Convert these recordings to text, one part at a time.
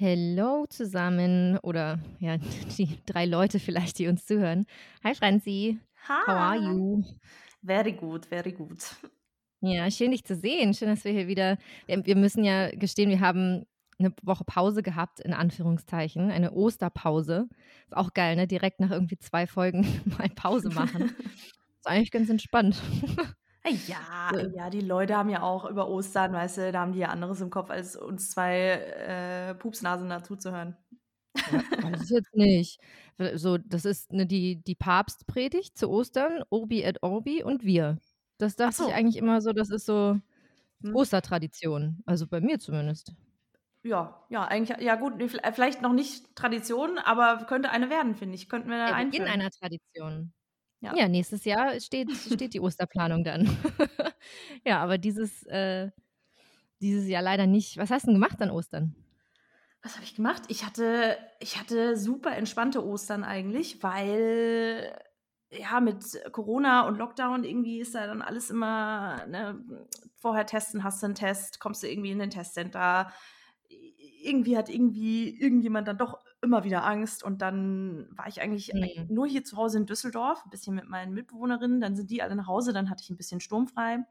Hello zusammen oder ja, die drei Leute vielleicht, die uns zuhören. Hi Franzi, how are Hi. you? Very good, very good. Ja, schön dich zu sehen. Schön, dass wir hier wieder. Wir, wir müssen ja gestehen, wir haben eine Woche Pause gehabt, in Anführungszeichen, eine Osterpause. Ist auch geil, ne? Direkt nach irgendwie zwei Folgen mal Pause machen. Ist eigentlich ganz entspannt. Ja, So. ja, die Leute haben ja auch über Ostern, weißt du, da haben die ja anderes im Kopf, als uns zwei äh, Pupsnasen dazu zu hören. Ja, weiß ich jetzt nicht. So, das ist ne, die, die Papstpredigt zu Ostern, Urbi et Orbi und wir. Das Ach dachte ich so. eigentlich immer so, das ist so Hm. Ostertradition. Also bei mir zumindest. Ja, ja, eigentlich, ja gut, vielleicht noch nicht Tradition, aber könnte eine werden, finde ich. Könnten wir da Beginn einführen. einer Tradition. Ja. Ja, nächstes Jahr steht, steht die Osterplanung dann. ja, aber dieses, äh, dieses Jahr leider nicht. Was hast du denn gemacht an Ostern? Was habe ich gemacht? Ich hatte, ich hatte super entspannte Ostern eigentlich, weil ja mit Corona und Lockdown irgendwie ist da dann alles immer, ne, vorher testen, hast du einen Test, kommst du irgendwie in den Testcenter. Irgendwie hat irgendwie irgendjemand dann doch immer wieder Angst und dann war ich eigentlich Hm. nur hier zu Hause in Düsseldorf, ein bisschen mit meinen Mitbewohnerinnen, dann sind die alle nach Hause, dann hatte ich ein bisschen sturmfrei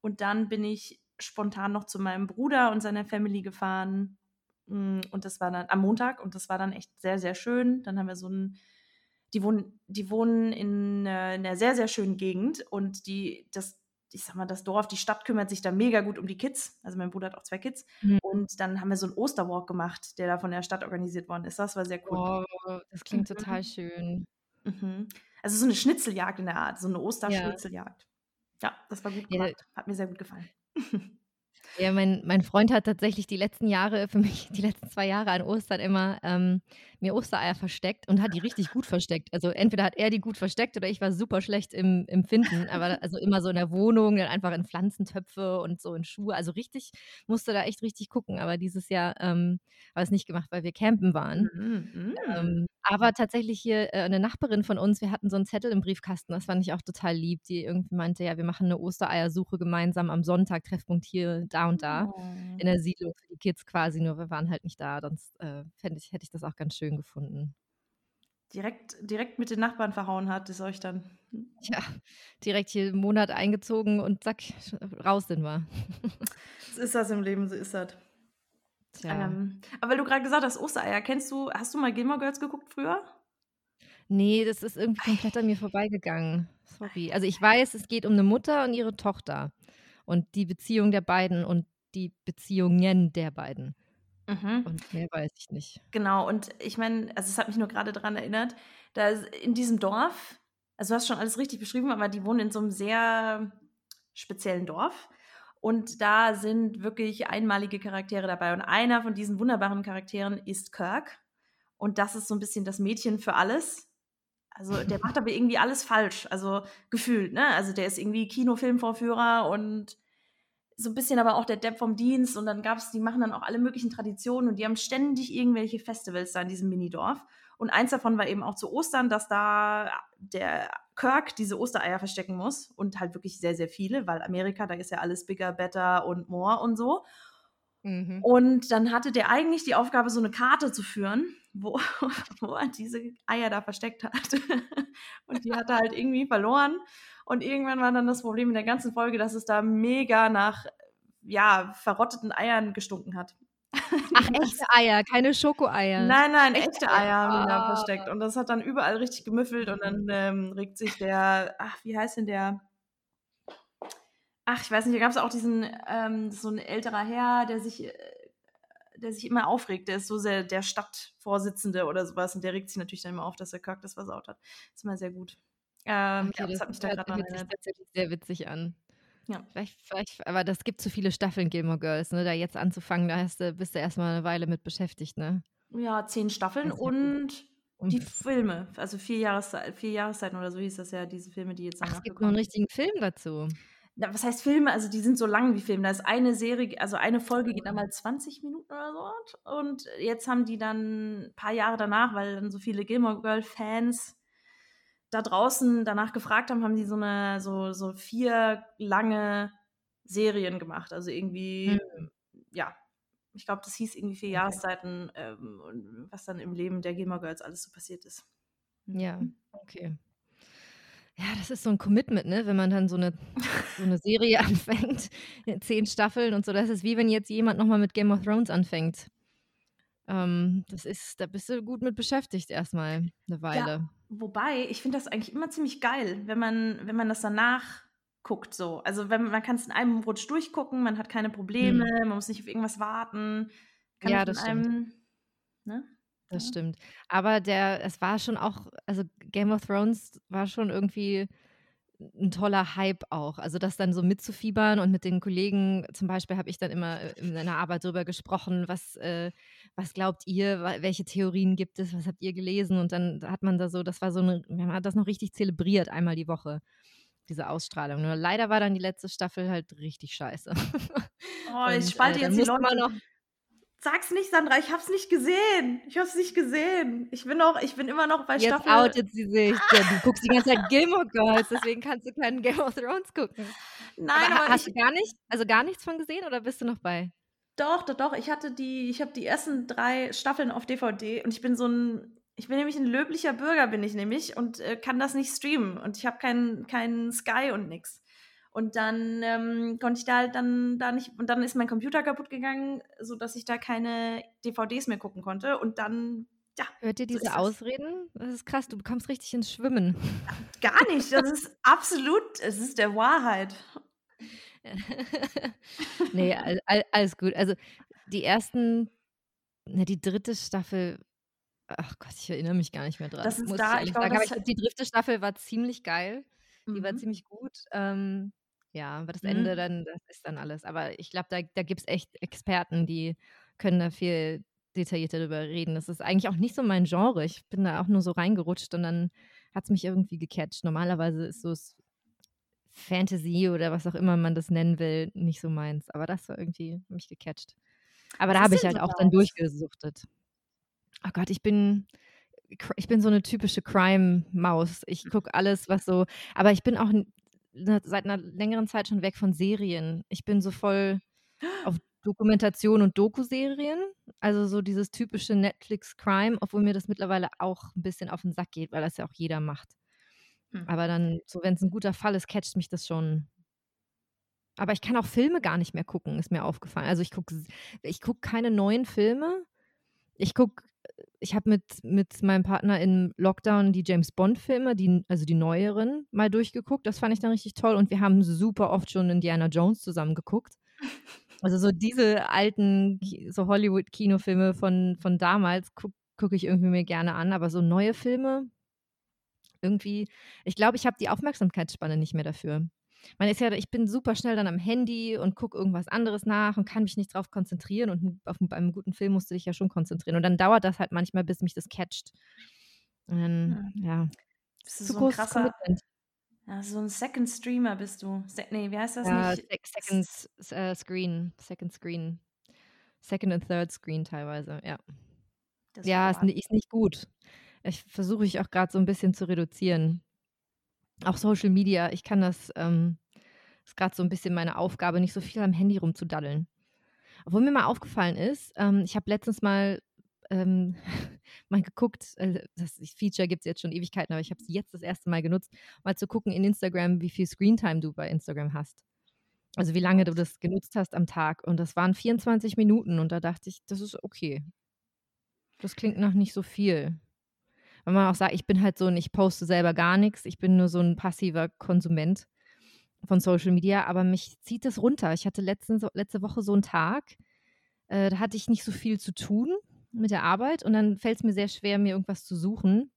und dann bin ich spontan noch zu meinem Bruder und seiner Family gefahren Mm, Und das war dann am Montag und das war dann echt sehr, sehr schön. Dann haben wir so ein, die wohnen, die wohnen in, äh, in einer sehr, sehr schönen Gegend und die, das, ich sag mal, das Dorf, die Stadt kümmert sich da mega gut um die Kids. Also mein Bruder hat auch zwei Kids. Hm. Und dann haben wir so einen Osterwalk gemacht, der da von der Stadt organisiert worden ist. Das war sehr cool. Oh, das klingt Mhm. total schön. Mhm. Also so eine Schnitzeljagd in der Art, so eine Ja. Osterschnitzeljagd. Ja, das war gut Ja, gemacht. Hat mir sehr gut gefallen. Ja, mein, mein Freund hat tatsächlich die letzten Jahre, für mich die letzten zwei Jahre an Ostern immer ähm, mir Ostereier versteckt und hat die richtig gut versteckt. Also entweder hat er die gut versteckt oder ich war super schlecht im, im Finden. Aber also immer so in der Wohnung, dann einfach in Pflanzentöpfe und so in Schuhe. Also richtig, musste da echt richtig gucken. Aber dieses Jahr ähm, habe ich es nicht gemacht, weil wir campen waren. Mhm. Ähm, aber tatsächlich hier äh, eine Nachbarin von uns, wir hatten so einen Zettel im Briefkasten, das fand ich auch total lieb, die irgendwie meinte, ja, wir machen eine Ostereiersuche gemeinsam am Sonntag, Treffpunkt hier, da und da, Oh. in der Siedlung für die Kids quasi, nur wir waren halt nicht da, sonst äh, ich, hätte ich das auch ganz schön gefunden. direkt, direkt mit den Nachbarn verhauen hat, ist euch dann. Ja, direkt hier einen Monat eingezogen und zack, raus sind wir. So ist das im Leben, so ist das. Tja. Ähm, aber weil du gerade gesagt hast, Ostereier, kennst du, hast du mal Gilmore Girls geguckt früher? Nee, das ist irgendwie komplett an mir vorbeigegangen. Sorry. Also ich weiß, es geht um eine Mutter und ihre Tochter und die Beziehung der beiden und die Beziehungen der beiden. Mhm. Und mehr weiß ich nicht. Genau, und ich meine, also es hat mich nur gerade daran erinnert, da in diesem Dorf, also du hast schon alles richtig beschrieben, aber die wohnen in so einem sehr speziellen Dorf. Und da sind wirklich einmalige Charaktere dabei. Und einer von diesen wunderbaren Charakteren ist Kirk. Und das ist so ein bisschen das Mädchen für alles. Also der macht aber irgendwie alles falsch, also gefühlt, ne? Also der ist irgendwie Kinofilmvorführer und so ein bisschen aber auch der Depp vom Dienst und dann gab es, die machen dann auch alle möglichen Traditionen und die haben ständig irgendwelche Festivals da in diesem Minidorf. Und eins davon war eben auch zu Ostern, dass da der Kirk diese Ostereier verstecken muss und halt wirklich sehr, sehr viele, weil Amerika, da ist ja alles bigger, better und more und so. Mhm. Und dann hatte der eigentlich die Aufgabe, so eine Karte zu führen, wo, wo er diese Eier da versteckt hat. Und die hat er halt irgendwie verloren. Und irgendwann war dann das Problem in der ganzen Folge, dass es da mega nach ja, verrotteten Eiern gestunken hat. Ach, echte Eier, keine Schokoeier. Nein, nein, Echte echte Eier. Haben da Ah. versteckt. Und das hat dann überall richtig gemüffelt und dann ähm, regt sich der, ach, wie heißt denn der? Ach, ich weiß nicht, da gab es auch diesen, ähm, so ein älterer Herr, der sich, äh, der sich immer aufregt. Der ist so sehr der Stadtvorsitzende oder sowas und der regt sich natürlich dann immer auf, dass der Kirk das versaut hat. Das ist immer sehr gut. Ähm, ja, das, hat mich da gerade erinnert. tatsächlich sehr witzig an. Ja. Vielleicht, vielleicht, aber das gibt zu viele Staffeln Gilmore Girls, ne? Da jetzt anzufangen, da hast du, bist du erstmal eine Weile mit beschäftigt, ne? Ja, zehn Staffeln Das und Und die Filme. Also vier, Jahreszei vier Jahreszeiten oder so hieß das ja, diese Filme, die jetzt Ach, es gibt noch einen richtigen Film dazu. Na, was heißt Filme? Also die sind so lang wie Filme. Da ist eine Serie, also eine Folge geht einmal 20 Minuten oder so. Und jetzt haben die dann ein paar Jahre danach, weil dann so viele Gilmore Girl Fans da draußen danach gefragt haben, haben die so eine so so vier lange Serien gemacht. Also irgendwie Mhm. ja ich glaube, das hieß irgendwie vier. Jahreszeiten, ähm, und was dann im Leben der Gilmore Girls alles so passiert ist. Ja, Mhm. okay. Ja, das ist so 'n Commitment, ne, wenn man dann so 'ne so 'ne Serie anfängt, 10 Staffeln und so. Das ist wie wenn jetzt jemand noch mal mit Game of Thrones anfängt. Ähm, das ist da bist du gut mit beschäftigt erst mal 'ne Weile. Ja, wobei, ich finde das eigentlich immer ziemlich geil, wenn man wenn man das danach guckt so. Also, wenn man kann's in einem Rutsch durchgucken, man hat keine Probleme, Mhm. man muss nicht auf irgendwas warten. Kann Ja, das stimmt. einem ne? Das Ja. stimmt. Aber der es war schon auch also, Game of Thrones war schon irgendwie 'n toller Hype auch. Also, das dann so mitzufiebern und mit den Kollegen zum Beispiel habe ich dann immer, äh, in meiner Arbeit drüber gesprochen: „Was äh, was glaubt ihr? Welche Theorien gibt es? Was habt ihr gelesen?“ Und dann hat man da so das war so 'ne man hat das noch richtig zelebriert einmal die Woche, diese Ausstrahlung. Nur leider war dann die letzte Staffel halt richtig scheiße. Oh, ich äh, spalte dann jetzt die Leute. noch Sag's nicht, Sandra, ich habe es nicht gesehen. Ich habe es nicht gesehen. Ich bin noch ich bin immer noch bei Jetzt Staffel outet sie sich. Ja, du guckst die ganze Zeit Gilmore Girls, deswegen kannst du keinen Game of Thrones gucken. Nein, Aber aber hast ich du gar nicht also, gar nichts von gesehen oder bist du noch bei? Doch, doch, doch. Ich hatte die ich habe die ersten 3 Staffeln auf DVD und ich bin so 'n ich bin nämlich 'n löblicher Bürger bin ich nämlich und, äh, kann das nicht streamen und ich habe keinen keinen Sky und nix. Und dann, ähm, konnte ich da halt dann da nicht und dann ist mein Computer kaputt gegangen, sodass ich da keine DVDs mehr gucken konnte und dann ja, Hört ihr so diese das. Ausreden? Das ist krass, du kommst richtig ins Schwimmen. Gar nicht, das ist absolut es ist der Wahrheit. Ne, all all alles gut. Also, die ersten ne, die 3. Staffel ach Gott, ich erinnere mich gar nicht mehr dran, Das ist muss ich da ich ehrlich glaube, sagen. Aber ich glaube, die 3. Staffel war ziemlich geil. Die war Mhm. ziemlich gut. Ähm, ja, aber das Ende Mhm. dann das ist dann alles. Aber ich glaube, da da gibt's echt Experten, die können da viel detaillierter drüber reden. Das ist eigentlich auch nicht so mein Genre. Ich bin da auch nur so reingerutscht und dann hat's mich irgendwie gecatcht. Normalerweise ist so Fantasy oder was auch immer man das nennen will, nicht so meins. Aber das war irgendwie mich gecatcht. Aber da Was habe ich halt auch dann durchgesuchtet. Oh Gott, ich bin ich bin so 'ne typische Crime-Maus. Ich gucke alles, was so aber ich bin auch seit 'ner längeren Zeit schon weg von Serien. Ich bin so voll auf Dokumentation und Dokuserien. Also, so dieses typische Netflix-Crime, obwohl mir das mittlerweile auch 'n bisschen auf 'n Sack geht, weil das ja auch jeder macht. Hm. Aber dann so wenn's 'n guter Fall ist, catcht mich das schon. Aber ich kann auch Filme gar nicht mehr gucken, ist mir aufgefallen. Also, ich gucke ich gucke keine neuen Filme. Ich gucke ich habe mit mit meinem Partner im Lockdown die James-Bond-Filme, die n also, die neueren mal durchgeguckt. Das fand ich dann richtig toll und wir haben super oft schon Indiana Jones zusammen geguckt. Also, so diese alten so Hollywood-Kinofilme von von damals guck gucke ich irgendwie mir gerne an, aber so neue Filme irgendwie ich glaube, ich habe die Aufmerksamkeitsspanne nicht mehr dafür. Man ist ja ich bin super schnell dann am Handy und gucke irgendwas anderes nach und kann mich nicht drauf konzentrieren und auf bei 'nem guten Film musst du dich ja schon konzentrieren. Und dann dauert das halt manchmal, bis mich das catcht. Mhm. ja, Bist du zu so 'n großes krasser Commitment. ja, so 'n Second Streamer bist du. Se ne, wie heißt das Ja, nicht? sec second äh, Screen Second Screen. Second and Third Screen teilweise, ja. Das Ja, ist ist nicht gut. Ich versuche ich auch grad so 'n bisschen zu reduzieren. Auch Social Media, ich kann das ähm, ist grad so 'n bisschen meine Aufgabe, nicht so viel am Handy rumzudaddeln. Obwohl mir mal aufgefallen ist, ähm, ich habe letztens mal ähm, mal geguckt, äh, das Feature gibt's jetzt schon Ewigkeiten, aber ich habe es jetzt das 1. Mal genutzt, mal zu gucken in Instagram, wie viel Screentime du bei Instagram hast. Also, wie lange du das genutzt hast am Tag und das waren 24 Minuten und da dachte ich: „Das ist okay.“ Das klingt nach nicht so viel. Wenn man auch sagt, ich bin halt so 'n ich poste selber gar nix. Ich bin nur so 'n passiver Konsument von Social Media, aber mich zieht das runter. Ich hatte letzten letzte Woche so 'n Tag, äh, da hatte ich nicht so viel zu tun mit der Arbeit und dann fällt's mir sehr schwer, mir irgendwas zu suchen,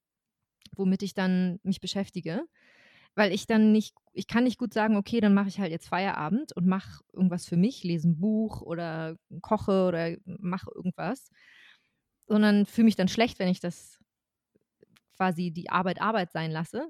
womit ich dann mich beschäftige, weil ich dann nicht ich kann nicht gut sagen: „Okay, dann mache ich halt jetzt Feierabend und mache irgendwas für mich, lese 'n Buch oder koche oder mache irgendwas.“ Sondern fühle mich dann schlecht, wenn ich das quasi die Arbeit Arbeit sein lasse.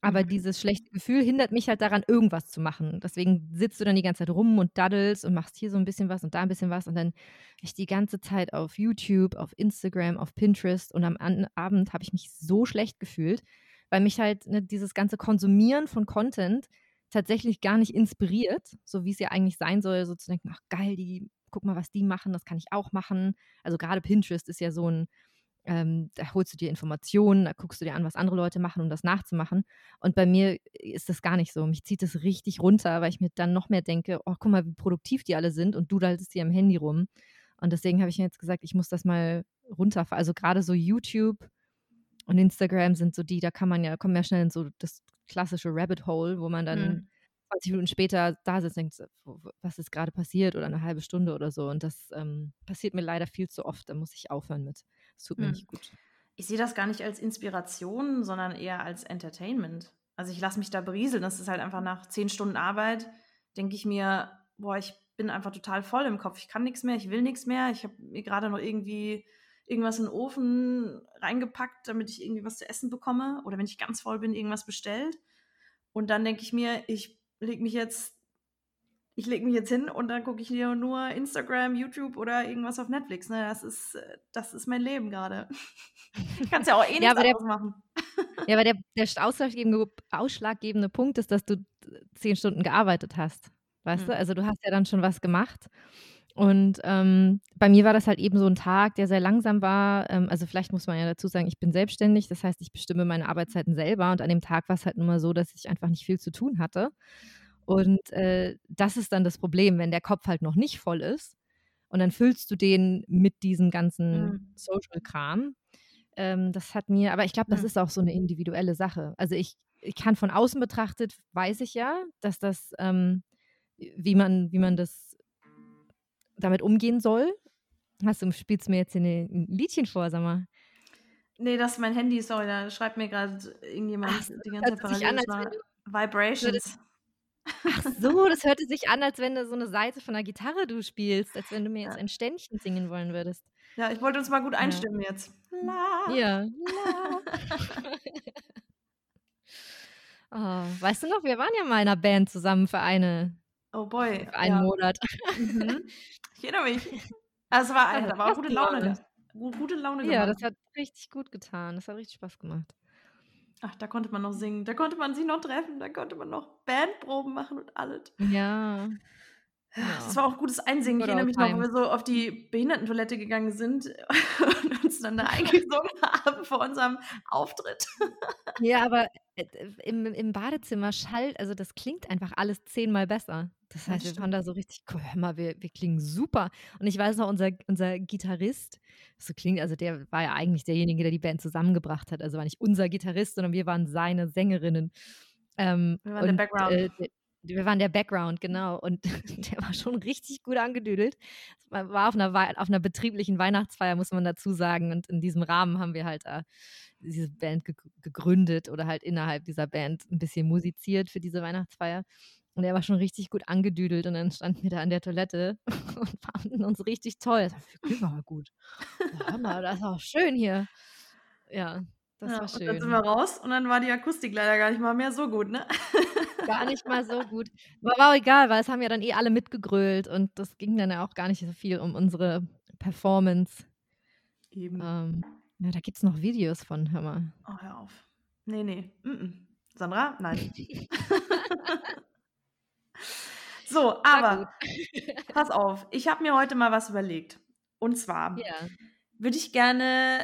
Aber Mhm. dieses schlechte Gefühl hindert mich halt daran, irgendwas zu machen. Deswegen sitzt du dann die ganze Zeit rum und daddelst und machst hier so 'n bisschen was und da 'n bisschen was und dann ich die ganze Zeit auf YouTube, auf Instagram, auf Pinterest und am Abend habe ich mich so schlecht gefühlt, weil mich halt, ne, dieses ganze Konsumieren von Content tatsächlich gar nicht inspiriert, so wie's ja eigentlich sein soll, so zu denken: „Ach geil, die guck mal, was die machen, das kann ich auch machen. Also gerade Pinterest ist ja so ein, ähm, da holst du dir Informationen, da guckst du dir an, was andere Leute machen, um das nachzumachen. Und bei mir ist das gar nicht so. Mich zieht das richtig runter, weil ich mir dann noch mehr denke, oh, guck mal, wie produktiv die alle sind und du haltest dir am Handy rum. Und deswegen habe ich mir jetzt gesagt, ich muss das mal runterfahren. Also gerade so YouTube und Instagram sind so die, da kann man ja, kommen ja schnell in so das klassische Rabbit Hole, wo man dann mhm. 20 Minuten später da sitzt und denkt, was ist gerade passiert oder eine halbe Stunde oder so. Und das ähm, passiert mir leider viel zu oft. Da muss ich aufhören mit. Das tut mir mhm. nicht gut. Ich sehe das gar nicht als Inspiration, sondern eher als Entertainment. Also ich lasse mich da berieseln. Das ist halt einfach nach zehn Stunden Arbeit, denke ich mir, boah, ich bin einfach total voll im Kopf. Ich kann nichts mehr, ich will nichts mehr. Ich habe mir gerade noch irgendwie irgendwas in den Ofen reingepackt, damit ich irgendwie was zu essen bekomme. Oder wenn ich ganz voll bin, irgendwas bestellt. Und dann denke ich mir, ich lege mich jetzt, ich lege mich jetzt hin und dann gucke ich hier nur Instagram, YouTube oder irgendwas auf Netflix. Ne? Das ist, das ist mein Leben gerade. Kannst ja auch eh nichts ja, machen. ja, aber der, der ausschlaggebende, ausschlaggebende Punkt ist, dass du zehn Stunden gearbeitet hast. Weißt mhm. du? Also du hast ja dann schon was gemacht. Und ähm, bei mir war das halt eben so ein Tag, der sehr langsam war. Ähm, also vielleicht muss man ja dazu sagen, ich bin selbstständig, das heißt, ich bestimme meine Arbeitszeiten selber. Und an dem Tag war es halt nur mal so, dass ich einfach nicht viel zu tun hatte. Und äh, das ist dann das Problem, wenn der Kopf halt noch nicht voll ist. Und dann füllst du den mit diesem ganzen mhm. Social-Kram. Ähm, das hat mir, aber ich glaube, das mhm. ist auch so eine individuelle Sache. Also ich, ich kann von außen betrachtet, weiß ich ja, dass das, ähm, wie man, wie man das damit umgehen soll. Hast du, spielst mir jetzt hier ein Liedchen vor, sag mal. Nee, das ist mein Handy, sorry, da schreibt mir gerade irgendjemand Ach, die ganze Zeit parallel. An, Vibrations. Ach so, das hörte sich an, als wenn du so eine Seite von der Gitarre du spielst, als wenn du mir jetzt ein Ständchen singen wollen würdest. Ja, ich wollte uns mal gut einstimmen ja. jetzt. La. Ja. La. oh, weißt du noch, wir waren ja mal in einer Band zusammen für eine Oh boy. Für einen ja. Monat. Mhm. Ich erinnere mich. Also, war, also, da war auch gute Laune. Gute Laune gemacht. Ja, das hat richtig gut getan. Das hat richtig Spaß gemacht. Ach, da konnte man noch singen. Da konnte man sich noch treffen. Da konnte man noch Bandproben machen und alles. Ja. Das war auch gutes Einsingen. Ich erinnere mich noch, wo wir so auf die Behindertentoilette gegangen sind und uns dann da eingesungen haben vor unserem Auftritt. Ja, aber äh, im, im Badezimmer schallt, also das klingt einfach alles zehnmal besser. Das heißt, das wir waren da so richtig, hör mal, wir, wir klingen super. Und ich weiß noch, unser, unser Gitarrist, so klingt, also der war ja eigentlich derjenige, der die Band zusammengebracht hat. Also war nicht unser Gitarrist, sondern wir waren seine Sängerinnen. Ähm, wir waren und, der Background. Äh, wir waren der Background, genau. Und der war schon richtig gut angedüdelt. War auf einer, auf einer betrieblichen Weihnachtsfeier, muss man dazu sagen. Und in diesem Rahmen haben wir halt äh, diese Band ge gegründet oder halt innerhalb dieser Band ein bisschen musiziert für diese Weihnachtsfeier. Und er war schon richtig gut angedüdelt und dann standen wir da an der Toilette und fanden uns richtig toll. Das aber gut. Ja, mal, das ist auch schön hier. Ja, das ja, war schön. Dann sind wir raus und dann war die Akustik leider gar nicht mal mehr so gut, ne? Gar nicht mal so gut. Aber war auch egal, weil es haben ja dann eh alle mitgegrölt und das ging dann ja auch gar nicht so viel um unsere Performance. Eben. Ähm, ja, da gibt es noch Videos von, hör mal. Oh, hör auf. Nee, nee. Mm -mm. Sandra? Nein. so, aber pass auf, ich habe mir heute mal was überlegt. Und zwar ja. würde ich gerne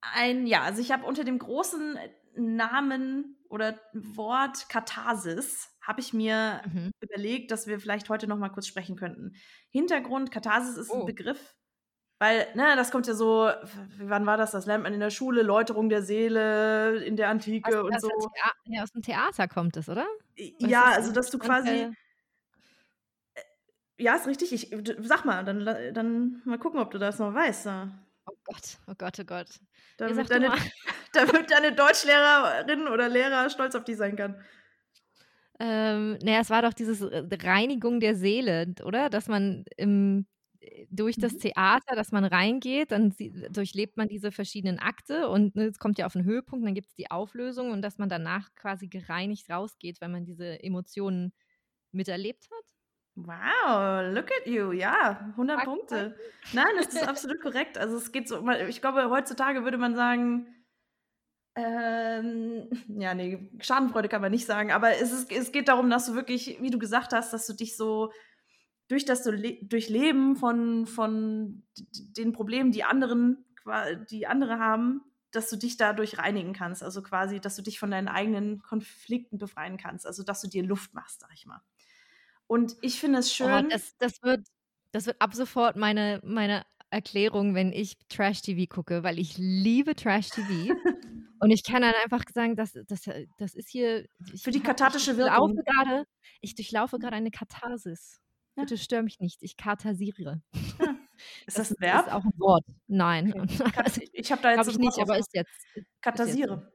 ein, ja, also ich habe unter dem großen Namen oder Wort Katharsis habe ich mir mhm. überlegt, dass wir vielleicht heute noch mal kurz sprechen könnten. Hintergrund, Katharsis ist oh. ein Begriff, weil, ne, das kommt ja so, wann war das? Das lernt man in der Schule, Läuterung der Seele in der Antike aus, und so. ja, aus dem Theater kommt es, oder? ja, also dass du quasi. Äh, ja, ist richtig. Ich, sag mal, dann, dann mal gucken, ob du das noch weißt. Ja. Oh Gott, oh Gott, oh Gott. Damit deine, damit deine Deutschlehrerin oder Lehrer stolz auf dich sein kann. Ähm, naja, es war doch diese äh, Reinigung der Seele, oder? Dass man im, durch das mhm. Theater, dass man reingeht, dann durchlebt man diese verschiedenen Akte und ne, es kommt ja auf einen Höhepunkt, dann gibt es die Auflösung und dass man danach quasi gereinigt rausgeht, weil man diese Emotionen miterlebt hat. Wow, look at you. Ja, 100 Punkte. Nein, das ist absolut korrekt. Also es geht so, ich glaube, heutzutage würde man sagen, ähm, ja, nee, Schadenfreude kann man nicht sagen, aber es, ist, es geht darum, dass du wirklich, wie du gesagt hast, dass du dich so durch das Durchleben von, von den Problemen, die anderen, die andere haben, dass du dich dadurch reinigen kannst. Also quasi, dass du dich von deinen eigenen Konflikten befreien kannst. Also, dass du dir Luft machst, sag ich mal. Und ich finde es oh, schön. Oh, das, das, wird, das wird ab sofort meine, meine Erklärung, wenn ich Trash-TV gucke, weil ich liebe Trash-TV. und ich kann dann einfach sagen, das, das, das ist hier. Für die kathartische Wirkung. Grade, ich durchlaufe gerade eine Katharsis. Ja. Bitte stör mich nicht. Ich katharsiere. Ja. Ist das, das ein Verb? Ist auch ein Wort. Nein. Okay. Also, ich habe da jetzt ich nicht, aber ist jetzt. Katharsiere.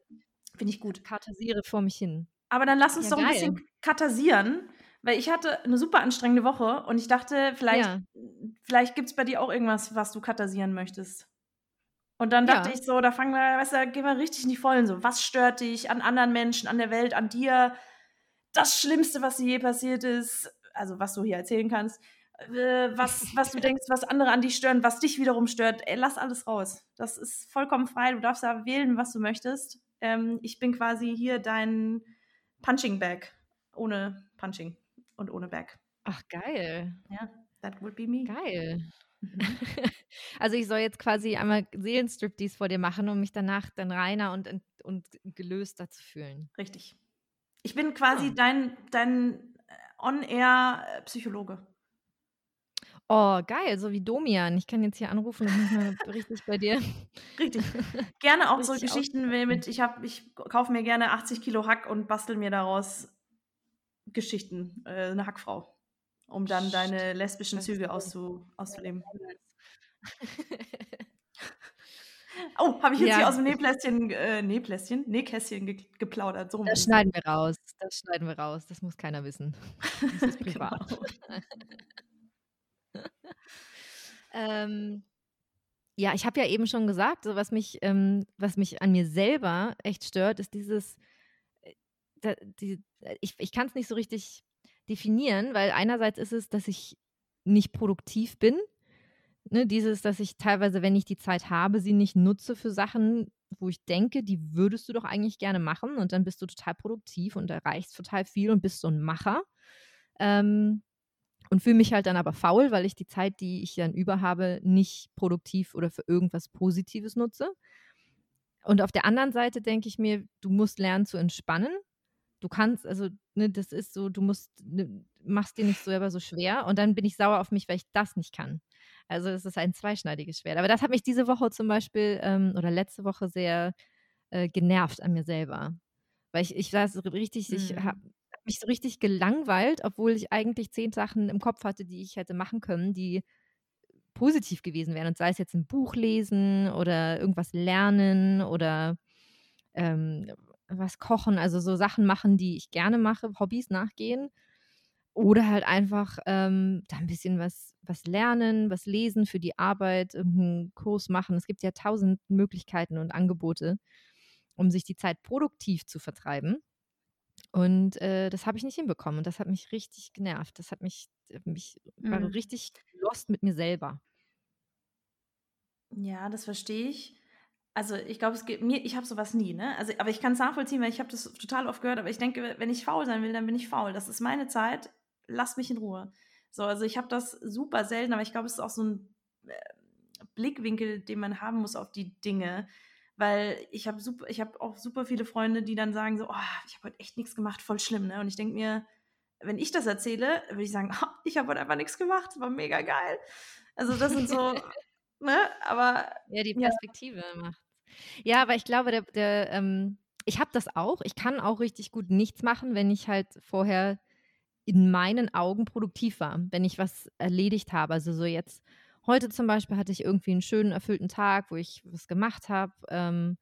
Finde ich gut. Katharsiere vor mich hin. Aber dann lass uns ja, doch ein bisschen katharsieren, weil ich hatte eine super anstrengende Woche und ich dachte, vielleicht, ja. vielleicht gibt es bei dir auch irgendwas, was du katarsieren möchtest. Und dann dachte ja. ich so, da fangen wir, weißt du, gehen wir richtig in die Vollen. So, was stört dich an anderen Menschen, an der Welt, an dir? Das Schlimmste, was dir je passiert ist, also was du hier erzählen kannst, äh, was, was du denkst, was andere an dich stören, was dich wiederum stört, ey, lass alles raus. Das ist vollkommen frei. Du darfst da wählen, was du möchtest. Ähm, ich bin quasi hier dein Punching Bag ohne Punching und ohne Back. Ach, geil. Ja, that would be me. Geil. Mhm. also ich soll jetzt quasi einmal Seelenstriptease vor dir machen, um mich danach dann reiner und, und gelöster zu fühlen. Richtig. Ich bin quasi oh. dein, dein äh, On-Air-Psychologe. Oh, geil, so wie Domian. Ich kann jetzt hier anrufen und mal richtig bei dir. Richtig. Gerne auch so Geschichten mit, ich, ich kaufe mir gerne 80 Kilo Hack und bastel mir daraus Geschichten, äh, eine Hackfrau, um dann deine lesbischen Züge auszu, auszuleben. Oh, habe ich jetzt ja. hier aus dem Nähplästchen, äh, Nähplästchen, Nähkästchen ge geplaudert. So das schneiden wir raus. Das schneiden wir raus. Das muss keiner wissen. Das ist privat. ähm, ja, ich habe ja eben schon gesagt, so was mich, ähm, was mich an mir selber echt stört, ist dieses, die, ich, ich kann es nicht so richtig definieren, weil einerseits ist es, dass ich nicht produktiv bin. Ne, dieses, dass ich teilweise, wenn ich die Zeit habe, sie nicht nutze für Sachen, wo ich denke, die würdest du doch eigentlich gerne machen und dann bist du total produktiv und erreichst total viel und bist so ein Macher. Ähm, und fühle mich halt dann aber faul, weil ich die Zeit, die ich dann über habe, nicht produktiv oder für irgendwas Positives nutze. Und auf der anderen Seite denke ich mir, du musst lernen zu entspannen du kannst, also, ne, das ist so, du musst, ne, machst dir nicht selber so schwer und dann bin ich sauer auf mich, weil ich das nicht kann. Also es ist ein zweischneidiges Schwert. Aber das hat mich diese Woche zum Beispiel ähm, oder letzte Woche sehr äh, genervt an mir selber. Weil ich, ich saß richtig, mhm. ich habe mich so richtig gelangweilt, obwohl ich eigentlich zehn Sachen im Kopf hatte, die ich hätte machen können, die positiv gewesen wären. Und sei es jetzt ein Buch lesen oder irgendwas lernen oder ähm, was kochen, also so Sachen machen, die ich gerne mache, Hobbys nachgehen. Oder halt einfach ähm, da ein bisschen was, was lernen, was lesen für die Arbeit, irgendeinen Kurs machen. Es gibt ja tausend Möglichkeiten und Angebote, um sich die Zeit produktiv zu vertreiben. Und äh, das habe ich nicht hinbekommen. Und das hat mich richtig genervt. Das hat mich, äh, mich mhm. war richtig lost mit mir selber. Ja, das verstehe ich. Also ich glaube, es geht mir, ich habe sowas nie, ne? Also, aber ich kann es nachvollziehen, weil ich habe das total oft gehört, aber ich denke, wenn ich faul sein will, dann bin ich faul. Das ist meine Zeit, lass mich in Ruhe. So, also ich habe das super selten, aber ich glaube, es ist auch so ein äh, Blickwinkel, den man haben muss auf die Dinge. Weil ich habe super, ich habe auch super viele Freunde, die dann sagen so, oh, ich habe heute echt nichts gemacht, voll schlimm, ne? Und ich denke mir, wenn ich das erzähle, würde ich sagen, oh, ich habe heute einfach nichts gemacht, war mega geil. Also das sind so, ne? Aber ja, die Perspektive ja. macht ja, aber ich glaube, der, der ähm, ich habe das auch. Ich kann auch richtig gut nichts machen, wenn ich halt vorher in meinen Augen produktiv war, wenn ich was erledigt habe. Also so jetzt, heute zum Beispiel hatte ich irgendwie einen schönen, erfüllten Tag, wo ich was gemacht habe, ähm,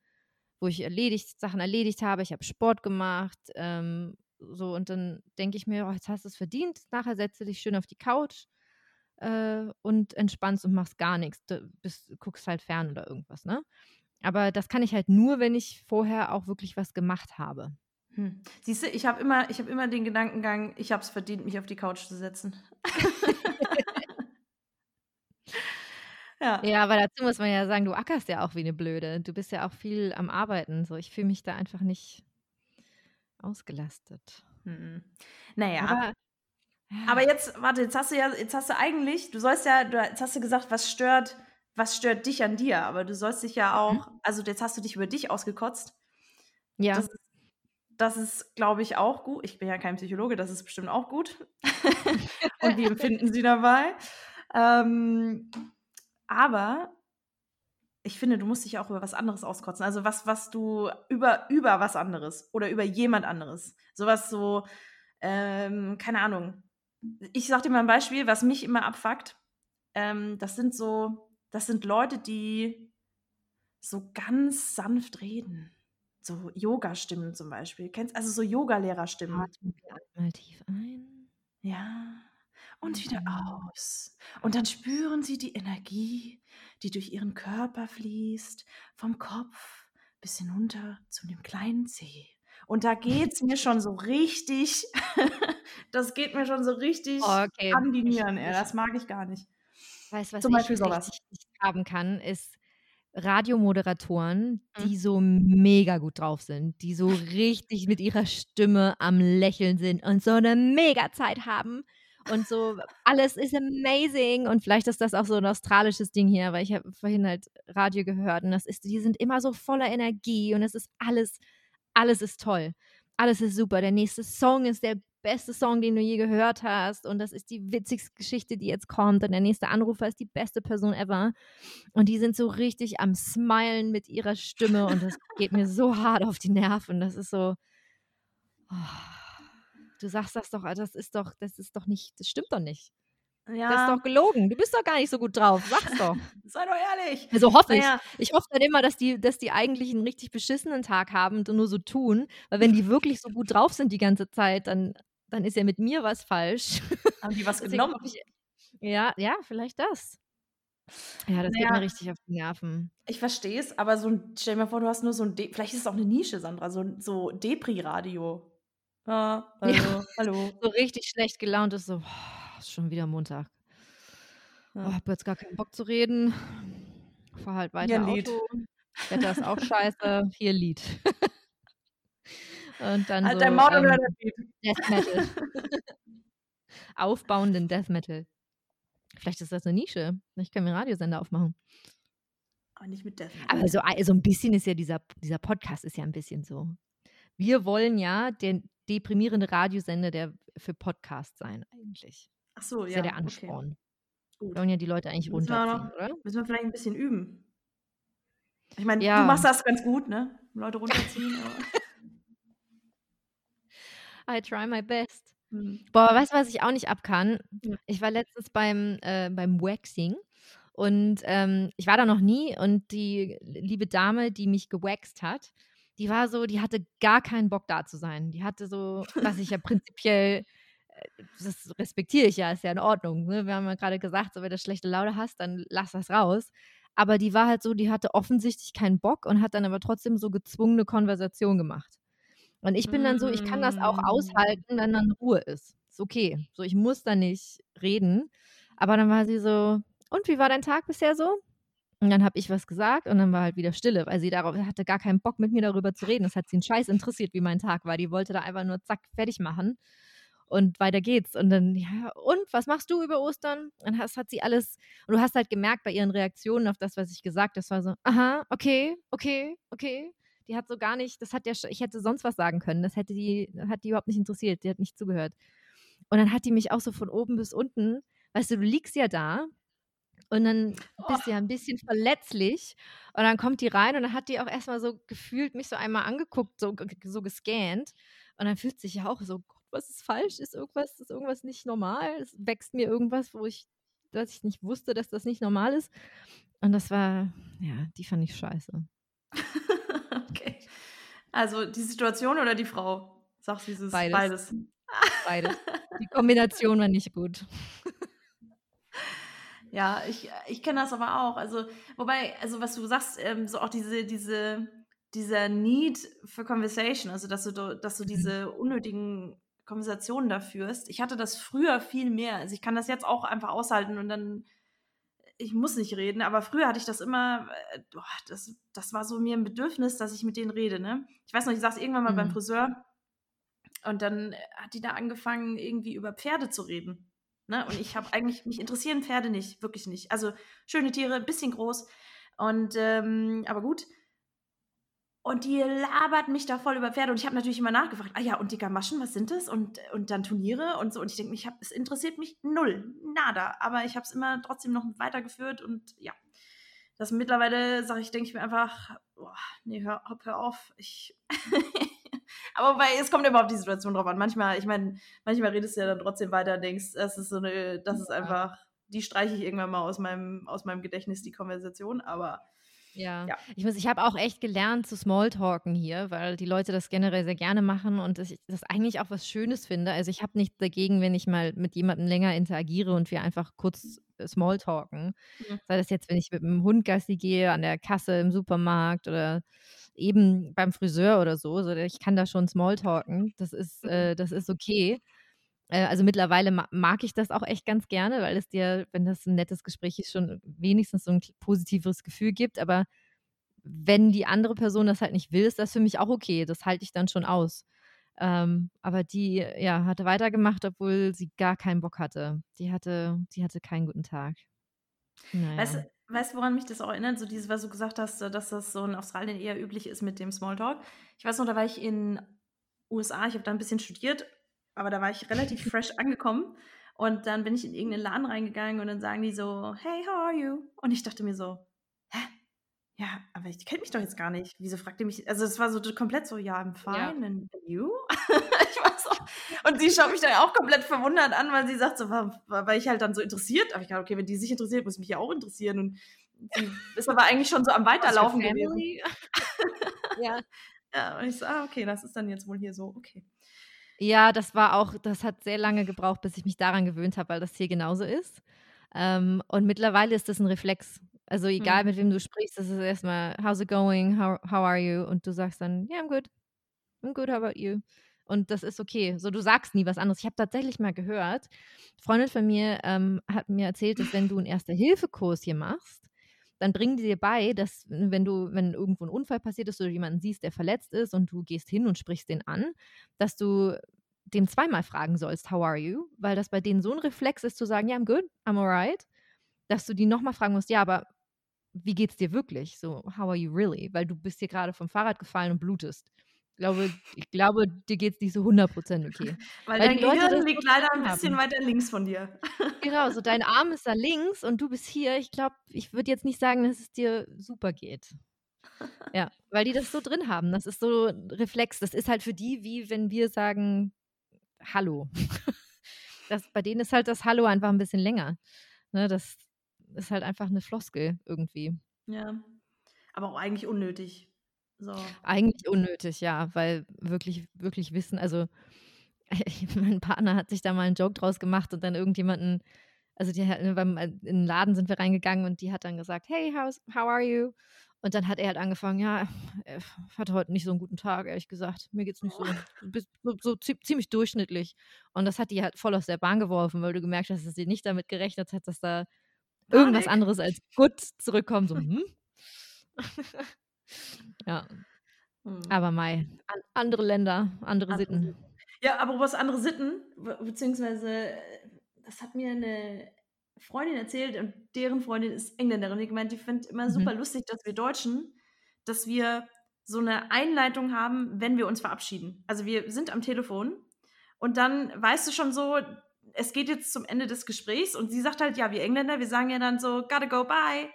wo ich erledigt, Sachen erledigt habe, ich habe Sport gemacht, ähm, so und dann denke ich mir, oh, jetzt hast du es verdient, nachher setze dich schön auf die Couch äh, und entspannst und machst gar nichts, du bist, guckst halt fern oder irgendwas, ne? Aber das kann ich halt nur, wenn ich vorher auch wirklich was gemacht habe. Hm. Siehst du, ich habe immer, hab immer den Gedankengang, ich habe es verdient, mich auf die Couch zu setzen. ja. ja, aber dazu muss man ja sagen, du ackerst ja auch wie eine Blöde. Du bist ja auch viel am Arbeiten. So, ich fühle mich da einfach nicht ausgelastet. Hm. Naja. Aber Aber jetzt, warte, jetzt hast du ja, jetzt hast du eigentlich, du sollst ja, du, jetzt hast du gesagt, was stört, was stört dich an dir? Aber du sollst dich ja auch, mhm. also jetzt hast du dich über dich ausgekotzt. Ja. Das ist, das ist glaube ich, auch gut. Ich bin ja kein Psychologe, das ist bestimmt auch gut. Und wie empfinden Sie dabei? Ähm, aber ich finde, du musst dich auch über was anderes auskotzen. Also was, was du über, über was anderes oder über jemand anderes. Sowas so, ähm, keine Ahnung. Ich sag dir mal ein Beispiel, was mich immer abfuckt. Ähm, das sind so, das sind Leute, die so ganz sanft reden. So Yoga-Stimmen zum Beispiel. Kennst also so Yoga-Lehrer-Stimmen. Atmen einmal tief ein. Ja. Und wieder aus. Und dann spüren sie die Energie, die durch ihren Körper fließt, vom Kopf bis hinunter zu dem kleinen Zeh. Und da geht es mir schon so richtig, das geht mir schon so richtig okay. an die Ich Nieren, ey. ich Das mag ich gar nicht. weiß, was Zum ich Beispiel sowas. richtig haben kann, ist Radiomoderatoren, Mhm. die so mega gut drauf sind, die so richtig mit ihrer Stimme am Lächeln sind und so 'ne Megazeit haben und so alles ist amazing und vielleicht ist das auch so 'n australisches Ding hier, weil ich habe vorhin halt Radio gehört und das ist die sind immer so voller Energie und es ist alles alles ist toll. Alles ist super. Der nächste Song ist der beste Song, den du je gehört hast und das ist die witzigste Geschichte, die jetzt kommt und der nächste Anrufer ist die beste Person ever. Und die sind so richtig am Smilen mit ihrer Stimme und das geht mir so hart auf die Nerven. Das ist so oh, du sagst das doch, das ist doch das ist doch nicht das stimmt doch nicht. Das ist Ja. doch gelogen. Du bist doch gar nicht so gut drauf. Sag's doch. Sei doch ehrlich. Also hoffe ich. Naja. Ich hoffe dann immer, dass die dass die eigentlich 'n richtig beschissenen Tag haben und nur so tun, weil wenn die wirklich so gut drauf sind die ganze Zeit, dann dann ist ja mit mir was falsch. Haben die was genommen? ich ja, ja, vielleicht das. Ja, das geht Naja. mir richtig auf die Nerven. Ich verstehe es, aber so 'n stell dir mal vor, du hast nur so 'n De vielleicht ist es auch 'ne Nische, Sandra, so so Depri-Radio. Ja, hallo, Ja. hallo. So richtig schlecht gelaunt ist so: „Boah, ist schon wieder Montag. Oh, Ja. habe jetzt gar keinen Bock zu reden. Fahre halt weiter Lied. Auto. Wetter ist auch scheiße. Hier Lied.“ Und dann Halt so, Maul hör ähm. Death Metal. Aufbauenden Death Metal. Vielleicht ist das 'ne Nische. Vielleicht können wir 'n Radiosender aufmachen. Aber nicht mit Death Aber Metal. so ei so 'n bisschen ist ja dieser dieser Podcast ist ja 'n bisschen so. Wir wollen ja der deprimierende Radiosender, der für Podcasts sein eigentlich. Ach so, Ist ja ja, der okay. Ansporn. Wir Gut. wollen ja die Leute eigentlich Müssen runterziehen, noch oder? müssen wir vielleicht 'n bisschen üben. Ich meine, du Ja. machst das ganz gut, ne? Leute runterziehen, aber I try my best. Mhm. Boah, weißt du, was ich auch nicht ab kann? Ja. Ich war letztens beim äh, beim Waxing und, ähm, ich war da noch nie und die liebe Dame, die mich gewaxt hat, die war so die hatte gar keinen Bock, da zu sein. Die hatte so was ich ja prinzipiell äh, das respektiere ich ja, ist ja in Ordnung, ne? Wir haben ja grade gesagt, so, wenn du schlechte Laune hast, dann lass das raus. Aber die war halt so die hatte offensichtlich keinen Bock und hat dann aber trotzdem so gezwungene Konversation gemacht. Und ich bin dann so, ich kann das auch Hm. aushalten, wenn dann Ruhe ist. Ist okay. So, ich muss da nicht reden. Aber dann war sie so: „Und wie war dein Tag bisher so?“ Und dann habe ich was gesagt und dann war halt wieder Stille, weil sie darauf hatte gar keinen Bock, mit mir darüber zu reden. Das hat sie 'n Scheiß interessiert, wie mein Tag war. Die wollte da einfach nur zack, fertig machen und weiter geht's. Und dann: „Ja, und was machst du über Ostern?“ Und das hat sie alles und du hast halt gemerkt bei ihren Reaktionen auf das, was ich gesagt das war so: „Aha, okay, okay, okay.“ Die hat so gar nicht das hat ja ich hätte sonst was sagen können. Das hätte die hat die überhaupt nicht interessiert. Die hat nicht zugehört. Und dann hat die mich auch so von oben bis unten weißt du, du liegst ja da und dann bist du ja 'n bisschen verletzlich und dann kommt die rein und dann hat die auch erst mal so gefühlt mich so einmal angeguckt, so so gescannt und dann fühlt sich ja auch so: „Gott, was ist falsch? Ist irgendwas ist irgendwas nicht normal? Es wächst mir irgendwas, wo ich dass ich nicht wusste, dass das nicht normal ist?“ Und das war ja, die fand ich scheiße. Okay. Also, die Situation oder die Frau? Sag's, wie's ist. Beides. Beides. Beides. Die Kombination war nicht gut. Ja, ich ich kenne das aber auch. Also, wobei also, was du sagst, ähm, so auch diese diese dieser Need for Conversation, also, dass du dass du Mhm. diese unnötigen Konversationen da führst. Ich hatte das früher viel mehr. Also, ich kann das jetzt auch einfach aushalten und dann ich muss nicht reden, aber früher hatte ich das immer äh, boah, das das war so mir 'n Bedürfnis, dass ich mit denen rede, ne? Ich weiß noch, ich saß irgendwann mal beim Mhm. Friseur Und dann hat die da angefangen, irgendwie über Pferde zu reden. Ne? Und ich habe eigentlich, mich interessieren Pferde nicht, wirklich nicht. Also schöne Tiere, ein bisschen groß. Und ähm, aber gut. Und die labert mich da voll über Pferde. Und ich habe natürlich immer nachgefragt, ah ja, und die Gamaschen, was sind das? Und, und dann Turniere und so. Und ich denke, ich es interessiert mich null, nada. Aber ich habe es immer trotzdem noch weitergeführt und ja. Das mittlerweile sage ich, denke ich mir einfach, boah, nee, hör, hör auf. Ich. Aber weil es kommt immer auf die Situation drauf an. Manchmal, ich meine, manchmal redest du ja dann trotzdem weiter und denkst, das ist so eine, das ist einfach, die streiche ich irgendwann mal aus meinem, aus meinem Gedächtnis, die Konversation, aber ja. ja. Ich muss, ich habe auch echt gelernt zu Smalltalken hier, weil die Leute das generell sehr gerne machen und ich das eigentlich auch was Schönes finde. Also ich habe nichts dagegen, wenn ich mal mit jemandem länger interagiere und wir einfach kurz äh, Smalltalken. Mhm. Sei das jetzt, wenn ich mit einem Hund Gassi gehe, an der Kasse im Supermarkt oder eben beim Friseur oder so. so ich kann da schon Smalltalken. Das ist, mhm. äh, das ist okay. Äh, also mittlerweile mag ich das auch echt ganz gerne, weil es dir, wenn das ein nettes Gespräch ist, schon wenigstens so ein positiveres Gefühl gibt. Aber wenn die andere Person das halt nicht will, ist das für mich auch okay. Das halte ich dann schon aus. Ähm, aber die, ja, hatte weitergemacht, obwohl sie gar keinen Bock hatte. Die hatte, die hatte keinen guten Tag. Naja. Weißt, weißt du, woran mich das auch erinnert? So dieses, was du gesagt hast, dass das so in Australien eher üblich ist mit dem Smalltalk. Ich weiß noch, da war ich in USA, ich habe da ein bisschen studiert aber da war ich relativ fresh angekommen. Und dann bin ich in irgendeinen Laden reingegangen und dann sagen die so, hey, how are you? Und ich dachte mir so, hä? Ja, aber ich kenne mich doch jetzt gar nicht. Wieso fragt ihr mich? Also es war so komplett so, ja, I'm fine, ja. and you? ich war so. Und sie schaut mich dann auch komplett verwundert an, weil sie sagt so, weil ich halt dann so interessiert. Aber ich dachte, okay, wenn die sich interessiert, muss ich mich ja auch interessieren. Und sie ist aber eigentlich schon so am Weiterlaufen gewesen. ja. Ja, und ich so, ah, okay, das ist dann jetzt wohl hier so, okay. Ja, das war auch, das hat sehr lange gebraucht, bis ich mich daran gewöhnt habe, weil das hier genauso ist. Ähm, und mittlerweile ist das ein Reflex. Also egal, mhm. mit wem du sprichst, das ist erstmal, how's it going, how, how are you? Und du sagst dann, yeah, I'm good. I'm good, how about you? Und das ist okay. So, du sagst nie was anderes. Ich habe tatsächlich mal gehört, eine Freundin von mir ähm, hat mir erzählt, dass wenn du einen Erste-Hilfe-Kurs hier machst, dann bringen die dir bei, dass wenn du, wenn irgendwo ein Unfall passiert ist oder jemanden siehst, der verletzt ist und du gehst hin und sprichst den an, dass du dem zweimal fragen sollst, how are you? Weil das bei denen so ein Reflex ist zu sagen, ja, I'm good, I'm alright, dass du die nochmal fragen musst, ja, aber wie geht's dir wirklich? So, how are you really? Weil du bist hier gerade vom Fahrrad gefallen und blutest. Ich glaube, ich glaube dir geht es nicht so 100% okay. Weil, Weil dein Gehirn liegt leider ein bisschen haben. weiter links von dir. Genau, so dein Arm ist da links und du bist hier. Ich glaube, ich würde jetzt nicht sagen, dass es dir super geht. Ja, weil die das so drin haben. Das ist so ein Reflex. Das ist halt für die, wie wenn wir sagen Hallo. Das, bei denen ist halt das Hallo einfach ein bisschen länger. Ne, das ist halt einfach eine Floskel irgendwie. Ja, aber auch eigentlich unnötig. So. Eigentlich unnötig, ja, weil wirklich, wirklich wissen, also mein Partner hat sich da mal einen Joke draus gemacht und dann irgendjemanden, also die, beim, äh, in den Laden sind wir reingegangen und die hat dann gesagt, hey, how's, how are you? Und dann hat er halt angefangen, ja, er hatte heute nicht so einen guten Tag, ehrlich gesagt. Mir geht's nicht so, so, so, ziemlich durchschnittlich. Und das hat die halt voll aus der Bahn geworfen, weil du gemerkt hast, dass sie nicht damit gerechnet hat, dass da irgendwas anderes als gut zurückkommt. So, hm? Ja. Mhm. Aber Mai, an, andere Länder, andere, andere Sitten. Sitten. Ja, aber was andere Sitten, beziehungsweise, das hat mir eine Freundin erzählt und deren Freundin ist Engländerin. Die gemeint, die findet immer mhm. super lustig, dass wir Deutschen, dass wir so eine Einleitung haben, wenn wir uns verabschieden. Also wir sind am Telefon und dann weißt du schon so, es geht jetzt zum Ende des Gesprächs und sie sagt halt, ja, wir Engländer, wir sagen ja dann so, gotta go, bye.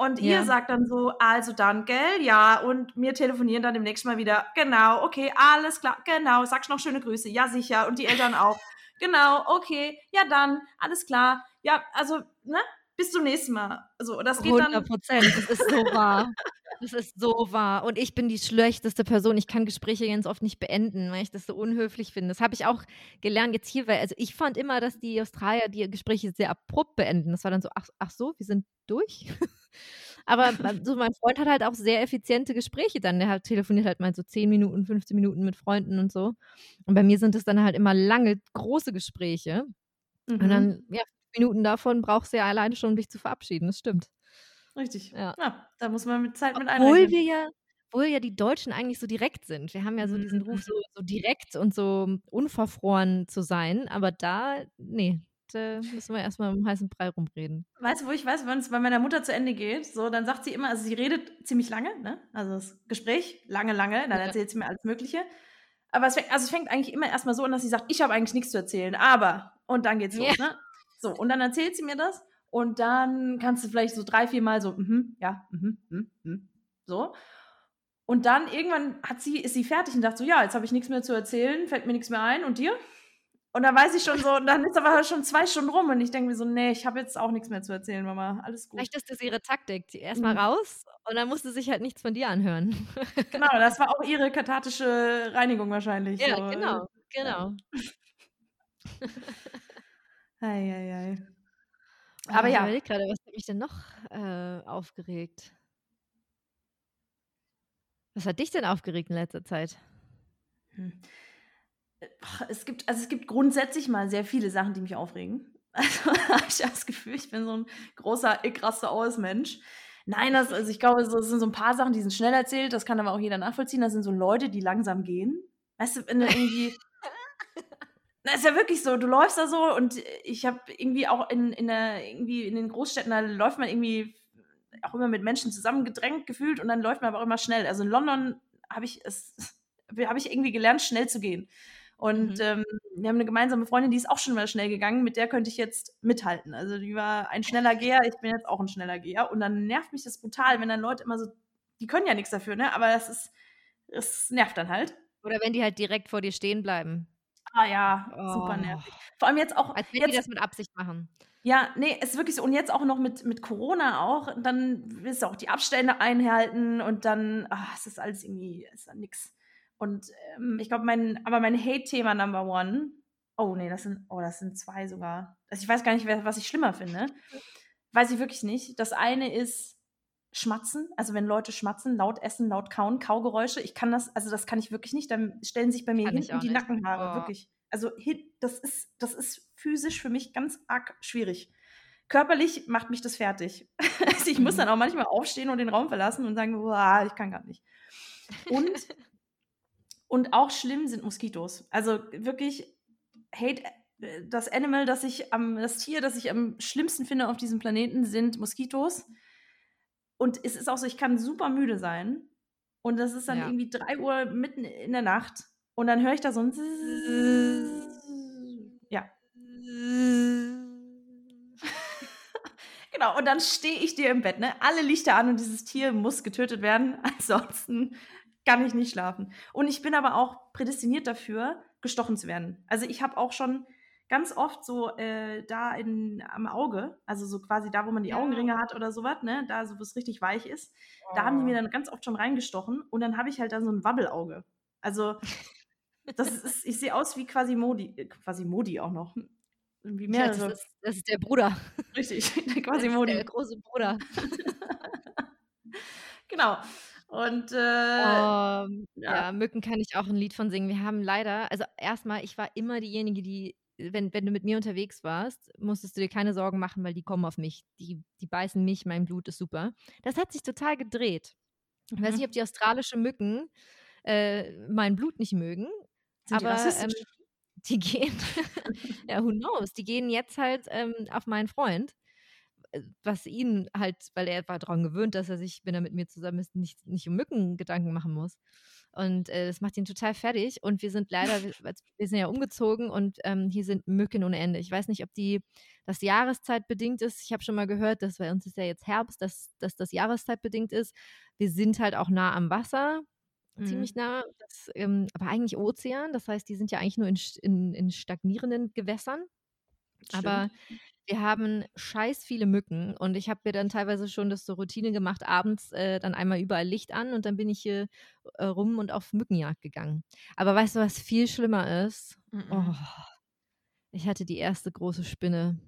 Und ja. ihr sagt dann so, also dann, gell, ja, und wir telefonieren dann demnächst mal wieder. Genau, okay, alles klar, genau, sagst noch schöne Grüße, ja, sicher, und die Eltern auch. genau, okay, ja, dann, alles klar. Ja, also, ne, bis zum nächsten Mal. Also, das geht 100 Prozent, das ist so wahr. Das ist so wahr. Und ich bin die schlechteste Person. Ich kann Gespräche ganz oft nicht beenden, weil ich das so unhöflich finde. Das habe ich auch gelernt jetzt hier, weil also ich fand immer, dass die Australier die Gespräche sehr abrupt beenden. Das war dann so, ach, ach so, wir sind durch. Aber so mein Freund hat halt auch sehr effiziente Gespräche dann. Der hat telefoniert halt mal so 10 Minuten, 15 Minuten mit Freunden und so. Und bei mir sind es dann halt immer lange, große Gespräche. Mhm. Und dann, ja, Minuten davon brauchst du ja alleine schon, um dich zu verabschieden. Das stimmt. Richtig. Ja. ja da muss man mit Zeit mit Obwohl wir ja, obwohl ja die Deutschen eigentlich so direkt sind. Wir haben ja so diesen Ruf, Mhm. so so direkt und so unverfroren zu sein, aber da ne, da müssen wir erst mal um heißen Brei rumreden. Weißt du, wo ich weiß, wenn's bei meiner Mutter zu Ende geht, so, dann sagt sie immer also, sie redet ziemlich lange, ne? Also, das Gespräch lange, lange, dann Ja. erzählt sie mir alles Mögliche. Aber es fängt also, es fängt eigentlich immer erst mal so an, dass sie sagt: „Ich habe eigentlich nix zu erzählen, aber“ und dann geht's Ja. los, ne? So, und dann erzählt sie mir das und dann kannst du vielleicht so 3, 4 Mal so: „Mhm, ja, mhm, mhm, mhm“, so. Und dann irgendwann hat sie ist sie fertig und sagt so: „Ja, jetzt habe ich nix mehr zu erzählen, fällt mir nix mehr ein und dir?“ Und dann weiß ich schon so und dann ist aber schon 2 Stunden rum und ich denke mir so: „Ne, ich habe jetzt auch nix mehr zu erzählen, Mama, alles gut.“ Vielleicht ist das ihre Taktik. Die erst mal Mhm. raus und dann muss sie sich halt nichts von dir anhören. Genau, das war auch ihre kathartische Reinigung wahrscheinlich Ja, so, genau, ja. genau. Ei, ei, ei. Oh, Aber ich ja. überlege grade, was hat mich denn noch, äh, aufgeregt? Was hat dich denn aufgeregt in letzter Zeit? Hm. Es gibt also, es gibt grundsätzlich mal sehr viele Sachen, die mich aufregen. Also, habe ich das Gefühl, ich bin so 'n großer ich raste aus Mensch. Nein, das also, ich glaube, es sind so 'n paar Sachen, die sind schnell erzählt, das kann aber auch jeder nachvollziehen. Das sind so Leute, die langsam gehen. Weißt du, wenn du irgendwie na, ist ja wirklich so, du läufst da so und ich habe irgendwie auch in in der irgendwie in den Großstädten, da läuft man irgendwie auch immer mit Menschen zusammengedrängt gefühlt und dann läuft man aber auch immer schnell. Also, in London habe ich es habe ich irgendwie gelernt, schnell zu gehen. Und, Mhm. ähm, wir haben 'ne gemeinsame Freundin, die ist auch schon immer schnell gegangen, mit der könnte ich jetzt mithalten. Also, die war ein schneller Geher, ich bin jetzt auch 'n schneller Geher und dann nervt mich das brutal, wenn dann Leute immer so die können ja nix dafür, ne, aber das ist es nervt dann halt. Oder wenn die halt direkt vor dir stehen bleiben. Ah ja, super Oh. nervig. Vor allem jetzt auch Als wenn die jetzt das mit Absicht machen. Ja, ne, ist wirklich so. Und jetzt auch noch mit mit Corona auch, dann willst du auch die Abstände einhalten und dann ah, es ist alles irgendwie ist dann nix. Und, ähm, ich glaube, mein aber mein Hate-Thema Number one oh ne, das sind oh, das sind 2 sogar. Also, ich weiß gar nicht, was ich schlimmer finde. Weiß ich wirklich nicht. Das eine ist Schmatzen, also, wenn Leute schmatzen, laut essen, laut kauen, Kaugeräusche. Ich kann das also, das kann ich wirklich nicht. Dann stellen sich bei mir Kann hinten die nicht. Nackenhaare, Oh. wirklich. Also, das ist das ist physisch für mich ganz arg schwierig. Körperlich macht mich das fertig. Also, ich muss dann Mhm. auch manchmal aufstehen und den Raum verlassen und sagen: „Boah, ich kann grad nicht.“ Und und auch schlimm sind Moskitos. Also, wirklich Hate äh, das Animal, das ich am das Tier, das ich am schlimmsten finde auf diesem Planeten, sind Moskitos. Und es ist auch so, ich kann super müde sein und das ist dann Ja. irgendwie 3:00 mitten in der Nacht und dann höre ich da so 'n ja. Genau, und dann stehe ich dir im Bett, ne? Alle Lichter an und dieses Tier muss getötet werden, ansonsten kann ich nicht schlafen. Und ich bin aber auch prädestiniert dafür, gestochen zu werden. Also, ich habe auch schon ganz oft so, äh, da in am Auge, also, so quasi da, wo man die Ja. Augenringe hat oder so was, ne, da so, wo's richtig weich ist, da haben die mir Oh. dann ganz oft schon reingestochen und dann habe ich halt da so 'n Wabbelauge. Also, das ist ich sehe aus wie Quasimodo äh, Quasimodo auch noch. Wie Ja, das ist das ist der Bruder. Richtig, der Das ist Quasimodo. der große Bruder. Genau. Und, äh Ähm, ja. ja, Mücken kann ich auch 'n Lied von singen. Wir haben leider also, erst mal, ich war immer diejenige, die wenn wenn du mit mir unterwegs warst, musstest du dir keine Sorgen machen, weil die kommen auf mich. Die die beißen mich, mein Blut ist super. Das hat sich total gedreht. Ich weiß nicht, Mhm. ob die australische Mücken, äh, mein Blut nicht mögen, Sind die aber, ähm, rassistisch? die gehen ja, who knows? Die gehen jetzt halt, ähm, auf meinen Freund, was ihn halt weil er war dran gewöhnt, dass er sich, wenn er mit mir zusammen ist, nicht nicht um Mücken Gedanken machen muss. Und, äh, das macht ihn total fertig und wir sind leider wir sind ja umgezogen und, ähm, hier sind Mücken ohne Ende. Ich weiß nicht, ob die das jahreszeitbedingt ist. Ich habe schon mal gehört, dass bei uns ist ja jetzt Herbst, dass dass das jahreszeitbedingt ist. Wir sind halt auch nah am Wasser, ziemlich Mhm. nah, das, ähm aber eigentlich Ozean. Das heißt, die sind ja eigentlich nur in in in stagnierenden Gewässern. Aber Stimmt. Wir haben scheiß viele Mücken und ich habe mir dann teilweise schon das zur Routine gemacht, abends, äh, dann einmal überall Licht an und dann bin ich hier, äh, rum und auf Mückenjagd gegangen. Aber weißt du, was viel schlimmer ist? Oh, Mhm. ich hatte die 1. große Spinne.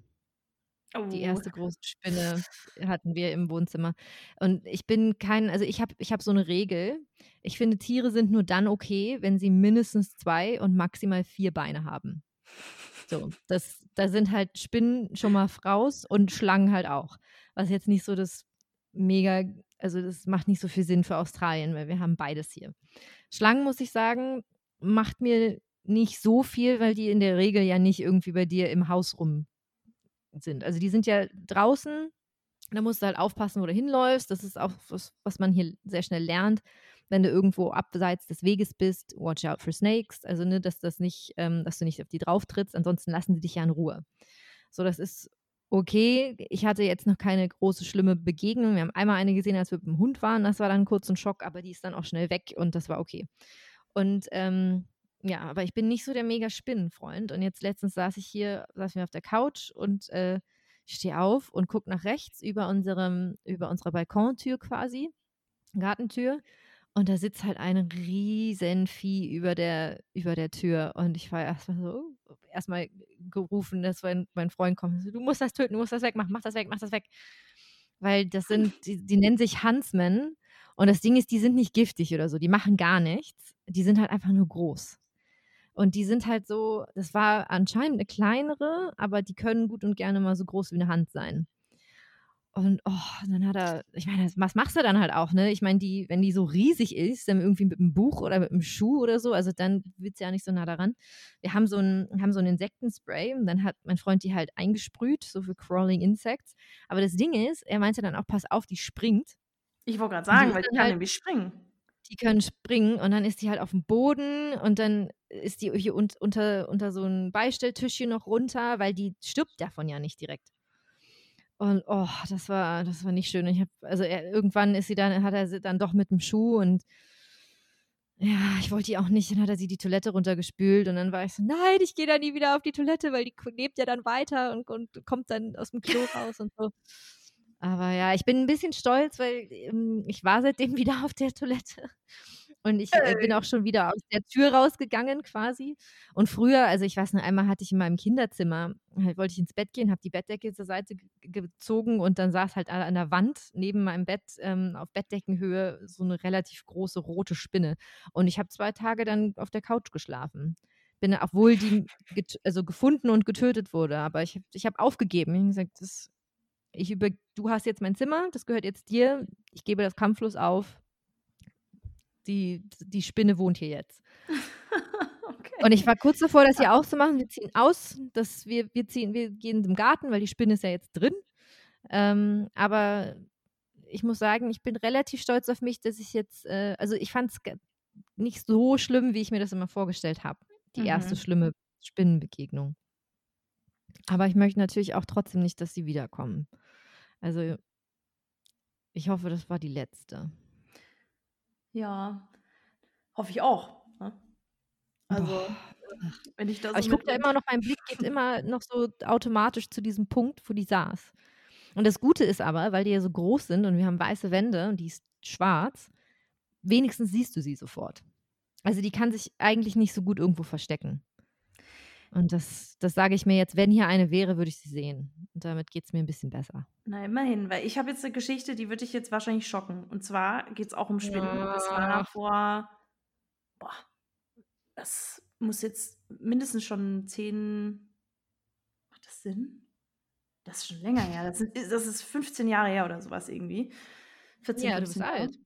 Die Oh. 1. große Spinne hatten wir im Wohnzimmer. Und ich bin kein also, ich habe ich habe so 'ne Regel. Ich finde, Tiere sind nur dann okay, wenn sie mindestens 2 und maximal 4 Beine haben. So, das da sind halt Spinnen schon mal raus und Schlangen halt auch. Was jetzt nicht so das mega also das macht nicht so viel Sinn für Australien, weil wir haben beides hier. Schlangen, muss ich sagen, macht mir nicht so viel, weil die in der Regel ja nicht irgendwie bei dir im Haus rum sind. Also die sind ja draußen, da musst du halt aufpassen, wo du hinläufst. Das ist auch was, was man hier sehr schnell lernt. Wenn du irgendwo abseits des Weges bist, watch out for snakes. Also, ne, dass das nicht, ähm, dass du nicht auf die drauf trittst, ansonsten lassen sie dich ja in Ruhe. So, das ist okay. Ich hatte jetzt noch keine große, schlimme Begegnung. Wir haben einmal eine gesehen, als wir mit dem Hund waren. Das war dann kurz ein Schock, aber die ist dann auch schnell weg und das war okay. Und ähm, ja, aber ich bin nicht so der mega Spinnenfreund. Und jetzt letztens saß ich hier, saß mir auf der Couch und äh, stehe auf und gucke nach rechts über unserem, über unserer Balkontür quasi, Gartentür. Und da sitzt halt ein riesen Vieh über der, über der Tür. Und ich war erstmal so, erstmal gerufen, dass mein, mein Freund kommt. Du musst das töten, du musst das wegmachen, mach das weg, mach das weg. Weil das sind, die, die nennen sich Huntsmen. Und das Ding ist, die sind nicht giftig oder so, die machen gar nichts. Die sind halt einfach nur groß. Und die sind halt so, das war anscheinend eine kleinere, aber die können gut und gerne mal so groß wie eine Hand sein. Und oh, dann hat er, ich meine, was machst du dann halt auch, ne? Ich meine, die, wenn die so riesig ist, dann irgendwie mit einem Buch oder mit einem Schuh oder so, also dann wird es ja nicht so nah daran. Wir haben so ein, haben so ein Insektenspray und dann hat mein Freund die halt eingesprüht, so für Crawling Insects. Aber das Ding ist, er meinte dann auch, pass auf, die springt. Ich wollte gerade sagen, weil die kann halt, nämlich springen. Die können springen und dann ist die halt auf dem Boden und dann ist die hier un unter, unter so ein Beistelltischchen noch runter, weil die stirbt davon ja nicht direkt. Und oh, das war, das war nicht schön. Ich hab, also er, irgendwann ist sie dann, hat er sie dann doch mit dem Schuh und ja, ich wollte die auch nicht. Dann hat er sie die Toilette runtergespült und dann war ich so, nein, ich gehe da nie wieder auf die Toilette, weil die lebt ja dann weiter und, und kommt dann aus dem Klo raus und so. Aber ja, ich bin ein bisschen stolz, weil ähm, ich war seitdem wieder auf der Toilette. Und ich äh, bin auch schon wieder aus der Tür rausgegangen quasi. Und früher, also ich weiß noch, einmal hatte ich in meinem Kinderzimmer, halt wollte ich ins Bett gehen, habe die Bettdecke zur Seite gezogen und dann saß halt an der Wand neben meinem Bett ähm, auf Bettdeckenhöhe so eine relativ große rote Spinne. Und ich habe zwei Tage dann auf der Couch geschlafen. Bin, obwohl die also gefunden und getötet wurde. Aber ich, ich habe aufgegeben. Ich habe gesagt, das, ich über, du hast jetzt mein Zimmer, das gehört jetzt dir. Ich gebe das kampflos auf die, die Spinne wohnt hier jetzt. okay. Und ich war kurz davor, das hier auszumachen. Wir ziehen aus, dass wir, wir ziehen, wir gehen im Garten, weil die Spinne ist ja jetzt drin. Ähm, aber ich muss sagen, ich bin relativ stolz auf mich, dass ich jetzt, äh, also ich fand es nicht so schlimm, wie ich mir das immer vorgestellt habe. Die mhm. erste schlimme Spinnenbegegnung. Aber ich möchte natürlich auch trotzdem nicht, dass sie wiederkommen. Also ich hoffe, das war die letzte. Ja, hoffe ich auch, ne? Also, Boah. wenn ich das Aber ich gucke da immer noch mein Blick geht immer noch so automatisch zu diesem Punkt, wo die saß. Und das Gute ist aber, weil die ja so groß sind und wir haben weiße Wände und die ist schwarz, wenigstens siehst du sie sofort. Also die kann sich eigentlich nicht so gut irgendwo verstecken. Und das, das sage ich mir jetzt, wenn hier eine wäre, würde ich sie sehen. Und damit geht es mir ein bisschen besser. Na, immerhin, weil ich habe jetzt eine Geschichte, die würde dich jetzt wahrscheinlich schocken. Und zwar geht es auch um Spinnen. Ja. Das war vor, boah, das muss jetzt mindestens schon zehn, macht das Sinn? Das ist schon länger her. Das, sind, das ist 15 Jahre her oder sowas irgendwie. 14, ja, 15 du bist alt.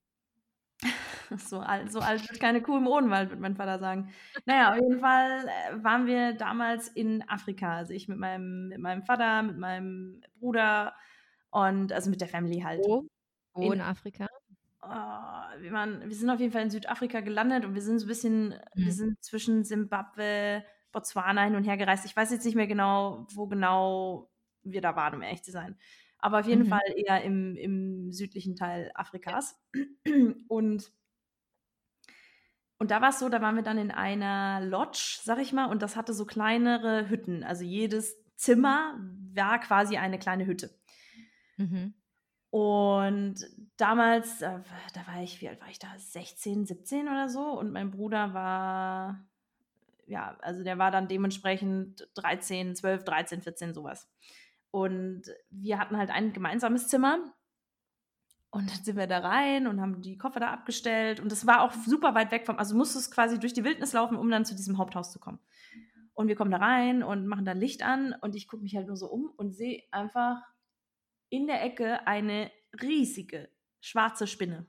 So alt, so alt wird keine Kuh im Odenwald, würde mein Vater sagen. Naja, auf jeden Fall äh, waren wir damals in Afrika. Also ich mit meinem, mit meinem Vater, mit meinem Bruder und also mit der Family halt. Wo? Wo in, in Afrika? Oh, wir, waren, wir sind auf jeden Fall in Südafrika gelandet und wir sind so ein bisschen, mhm. wir sind zwischen Simbabwe, Botswana hin und her gereist. Ich weiß jetzt nicht mehr genau, wo genau wir da waren, um ehrlich zu sein aber auf jeden mhm. Fall eher im, im südlichen Teil Afrikas. Und, und da war es so, da waren wir dann in einer Lodge, sag ich mal, und das hatte so kleinere Hütten. Also jedes Zimmer war quasi eine kleine Hütte. Mhm. Und damals, da, da war ich, wie alt war ich da? 16, 17 oder so. Und mein Bruder war, ja, also der war dann dementsprechend 13, 12, 13, 14, sowas. Und wir hatten halt ein gemeinsames Zimmer. Und dann sind wir da rein und haben die Koffer da abgestellt. Und es war auch super weit weg vom, also musstest quasi durch die Wildnis laufen, um dann zu diesem Haupthaus zu kommen. Und wir kommen da rein und machen da Licht an. Und ich gucke mich halt nur so um und sehe einfach in der Ecke eine riesige, schwarze Spinne.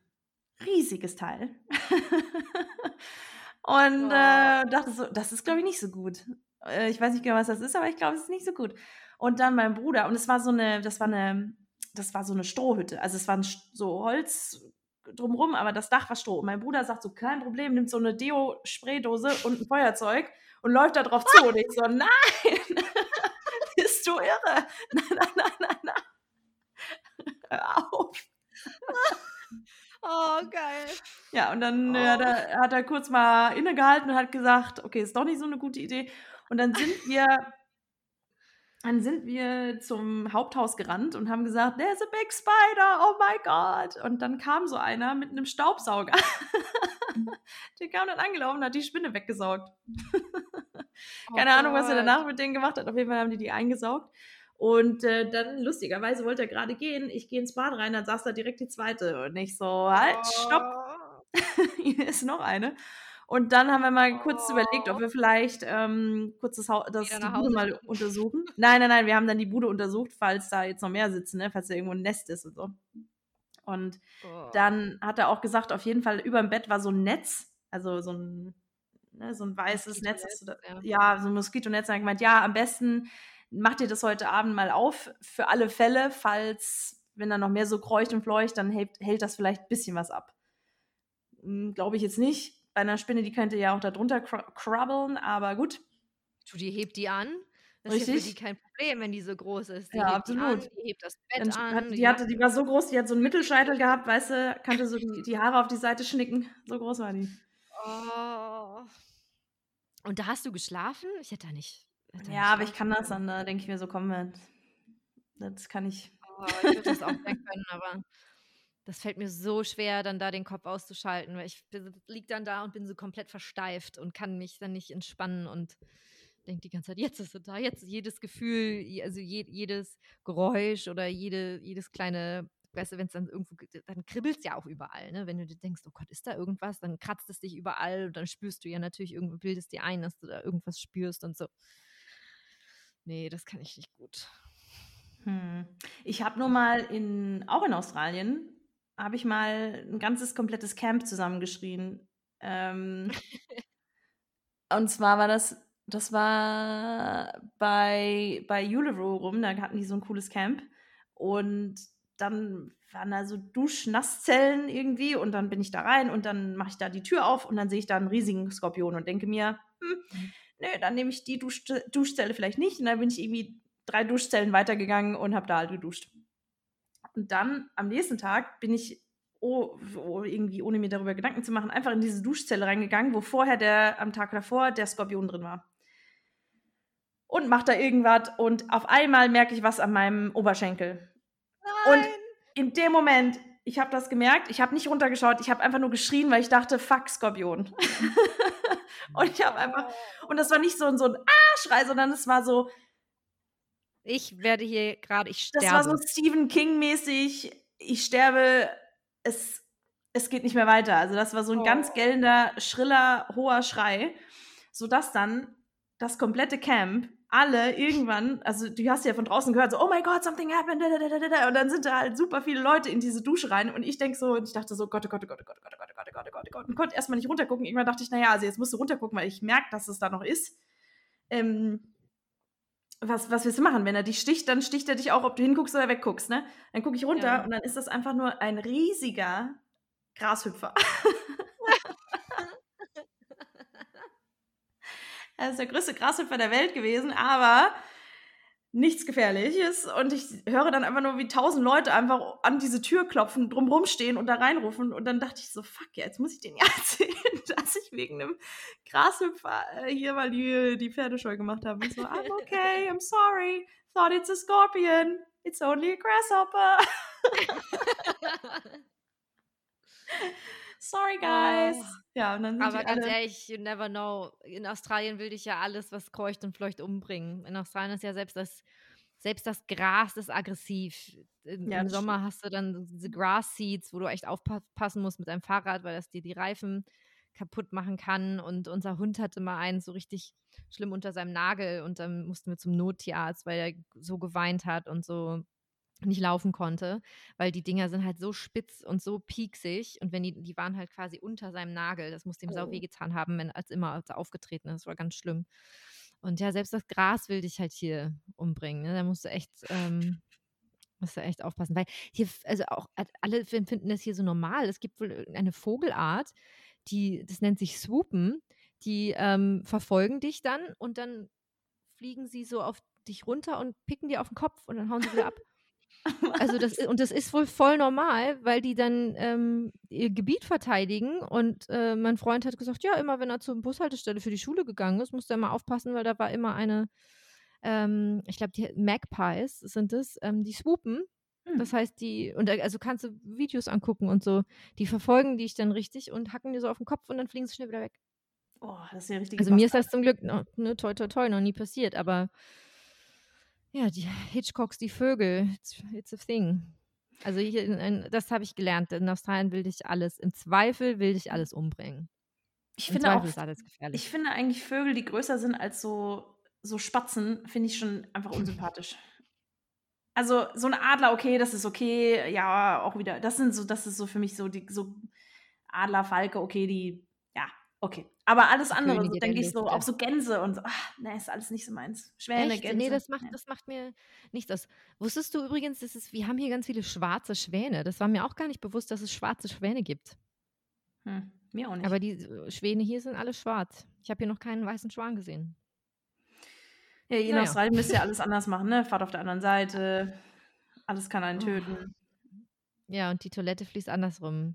Riesiges Teil. und Oh. äh, dachte so, das ist, glaube ich, nicht so gut. Äh, ich weiß nicht genau, was das ist, aber ich glaube, es ist nicht so gut. Und dann mein Bruder, und es war so eine, das war eine, das war so eine Strohhütte. Also es war ein, Sch- so Holz drumrum, aber das Dach war Stroh. Und mein Bruder sagt so, kein Problem, nimmt so eine Deo-Spraydose und ein Feuerzeug und läuft da drauf zu. Und ich so, nein, bist du irre? Nein, nein, nein, nein, nein. Hör auf. Oh, geil. Ja, und dann äh, Oh. hat, er, hat er kurz mal innegehalten und hat gesagt, okay, ist doch nicht so eine gute Idee. Und dann sind wir, dann sind wir zum Haupthaus gerannt und haben gesagt, there's a big spider, oh my God. Und dann kam so einer mit einem Staubsauger. Der kam dann angelaufen und hat die Spinne weggesaugt. Keine Oh Ahnung, was er Gott. danach mit denen gemacht hat. Auf jeden Fall haben die die eingesaugt. Und äh, dann, lustigerweise, wollte er gerade gehen. Ich gehe ins Bad rein, dann saß da direkt die zweite. Und ich so, halt, stopp, Oh. hier ist noch eine. Und dann haben wir mal kurz Oh. überlegt, ob wir vielleicht ähm, kurz das, Hau- das die Bude mal untersuchen. Nein, nein, nein, wir haben dann die Bude untersucht, falls da jetzt noch mehr sitzen, ne? falls da irgendwo ein Nest ist und so. Und Oh. dann hat er auch gesagt, auf jeden Fall über dem Bett war so ein Netz, also so ein, ne, so ein weißes Netz. da- Moskitonetz, Ja, so ein Moskitonetz. Und er hat gemeint, ja, am besten macht ihr das heute Abend mal auf, für alle Fälle, falls, wenn da noch mehr so kreucht und fleucht, dann hält, hält das vielleicht ein bisschen was ab. Glaube ich jetzt nicht. Bei einer Spinne, die könnte ja auch da drunter cr krabbeln, aber gut. Du, die hebt die an. Das ist ja für Richtig. die kein Problem, wenn die so groß ist. Die Ja, hebt die an, absolut. die hebt das Dann Bett hat, an. die, hatte, die war so groß, die hat so einen Mittelscheitel gehabt, weißt du, kannte so die, die Haare auf die Seite schnicken. So groß war die. Oh. Und da hast du geschlafen? Ich hätte da nicht. hätte Ja, aber ich kann das dann, da denke ich mir so, komm, das- das kann ich. Oh, ich würde das auch mehr können, aber das fällt mir so schwer, dann da den Kopf auszuschalten, weil ich liege dann da und bin so komplett versteift und kann mich dann nicht entspannen und denke die ganze Zeit, jetzt ist es da, jetzt jedes Gefühl, also je, jedes Geräusch oder jede, jedes kleine, weißt du, wenn es dann irgendwo, ge- dann kribbelt es ja auch überall, ne? Wenn du dir denkst, oh Gott, ist da irgendwas, dann kratzt es dich überall und dann spürst du ja natürlich, irgendwo bildest dir ein, dass du da irgendwas spürst und so. Nee, das kann ich nicht gut. Hm. Ich habe nur mal in, auch in Australien, habe ich mal ein ganzes komplettes Camp zusammengeschrien. Ähm, und zwar war das, das war bei, bei Uluru rum, da hatten die so ein cooles Camp. Und dann waren da so Duschnasszellen irgendwie und dann bin ich da rein und dann mache ich da die Tür auf und dann sehe ich da einen riesigen Skorpion und denke mir, hm, Mhm. nö, dann nehme ich die Dusch Duschzelle vielleicht nicht. Und dann bin ich irgendwie drei Duschzellen weitergegangen und habe da halt geduscht. Und dann am nächsten Tag bin ich oh, oh, irgendwie, ohne mir darüber Gedanken zu machen, einfach in diese Duschzelle reingegangen, wo vorher der, am Tag davor der Skorpion drin war. Und mach da irgendwas und auf einmal merke ich was an meinem Oberschenkel. Und in dem Moment, ich habe das gemerkt, ich habe nicht runtergeschaut, ich habe einfach nur geschrien, weil ich dachte, fuck, Skorpion. und ich habe einfach, und das war nicht so, ein- so ein Ah-Schrei, sondern es war so, ich werde hier gerade, ich sterbe. Das war so Stephen King-mäßig, ich sterbe, es, es geht nicht mehr weiter. Also das war so ein oh. ganz gellender, schriller, hoher Schrei, sodass dann das komplette Camp alle irgendwann, also du hast ja von draußen gehört, so, oh my God, something happened, da, da, da, da, und dann sind da halt super viele Leute in diese Dusche rein und ich denke so, und ich dachte so, Gott, oh Gott, oh Gott, oh Gott, oh Gott, oh Gott, oh Gott, oh Gott, Gott, Gott, und konnte erstmal nicht runtergucken. Irgendwann dachte ich, naja, also jetzt musst du runtergucken, weil ich merke, dass es da noch ist. Ähm, was, was willst du machen? Wenn er dich sticht, dann sticht er dich auch, ob du hinguckst oder wegguckst, ne? Dann gucke ich runter Ja. und dann ist das einfach nur ein riesiger Grashüpfer. Er ist der größte Grashüpfer der Welt gewesen, aber nichts Gefährliches. Und ich höre dann einfach nur, wie tausend Leute einfach an diese Tür klopfen, drumrum stehen und da reinrufen. Und dann dachte ich so, fuck, ja, jetzt muss ich denen ja erzählen, dass ich wegen einem Grashüpfer äh, hier mal die, die Pferdescheu gemacht habe. Und so, I'm okay, I'm sorry. Thought it's a scorpion. It's only a grasshopper. Sorry, guys. Oh. Ja, und dann sind Aber ganz ehrlich, you never know. In Australien will dich ja alles, was kreucht und fleucht, umbringen. In Australien ist ja selbst das, selbst das Gras ist aggressiv. Im, Ja, Im Sommer hast du dann diese Grass Seeds, wo du echt aufpassen musst mit deinem Fahrrad, weil das dir die Reifen kaputt machen kann. Und unser Hund hatte mal einen so richtig schlimm unter seinem Nagel und dann mussten wir zum Nottierarzt, weil er so geweint hat und so nicht laufen konnte, weil die Dinger sind halt so spitz und so pieksig und wenn die, die waren halt quasi unter seinem Nagel. Das muss dem oh. sau wehgetan haben, wenn als immer als er aufgetreten ist. Das war ganz schlimm. Und ja, selbst das Gras will dich halt hier umbringen. Ne? Da musst du echt, ähm, musst du echt aufpassen. Weil hier, also auch alle finden das hier so normal. Es gibt wohl eine Vogelart, die, das nennt sich Swoopen, die ähm, verfolgen dich dann und dann fliegen sie so auf dich runter und picken dir auf den Kopf und dann hauen sie wieder ab. Also das und das ist wohl voll normal, weil die dann ähm, ihr Gebiet verteidigen und äh, mein Freund hat gesagt, ja, immer wenn er zur Bushaltestelle für die Schule gegangen ist, musste er mal aufpassen, weil da war immer eine, ähm, ich glaube, die Magpies sind es, ähm, die swoopen. Hm. Das heißt, die, und also kannst du Videos angucken und so, die verfolgen dich dann richtig und hacken dir so auf den Kopf und dann fliegen sie schnell wieder weg. Oh, das ist ja richtig. Also mir ist das zum Glück, ne, toi, toi, toi, noch nie passiert, aber ja, die Hitchcocks, die Vögel, it's, it's a thing. Also hier in, das habe ich gelernt. In Australien will dich alles, im Zweifel will dich alles umbringen. Ich Im finde Zweifel auch, ist alles gefährlich. Ich finde eigentlich Vögel, die größer sind als so, so Spatzen, finde ich schon einfach unsympathisch. Also so ein Adler, okay, das ist okay, ja, auch wieder. Das sind so, das ist so für mich so die so Adler, Falke, okay, die, ja, okay. Aber alles andere, so, denke ich so, auch so Gänse und so, ach, ne, ist alles nicht so meins. Schwäne, Echt? Gänse. Nee, das macht, das macht mir nichts aus. Wusstest du übrigens, dass es, wir haben hier ganz viele schwarze Schwäne. Das war mir auch gar nicht bewusst, dass es schwarze Schwäne gibt. Hm, mir auch nicht. Aber die Schwäne hier sind alle schwarz. Ich habe hier noch keinen weißen Schwan gesehen. Ja, in naja. Australien müsst ihr alles anders machen, ne? Fahrt auf der anderen Seite. Alles kann einen oh. töten. Ja, und die Toilette fließt andersrum.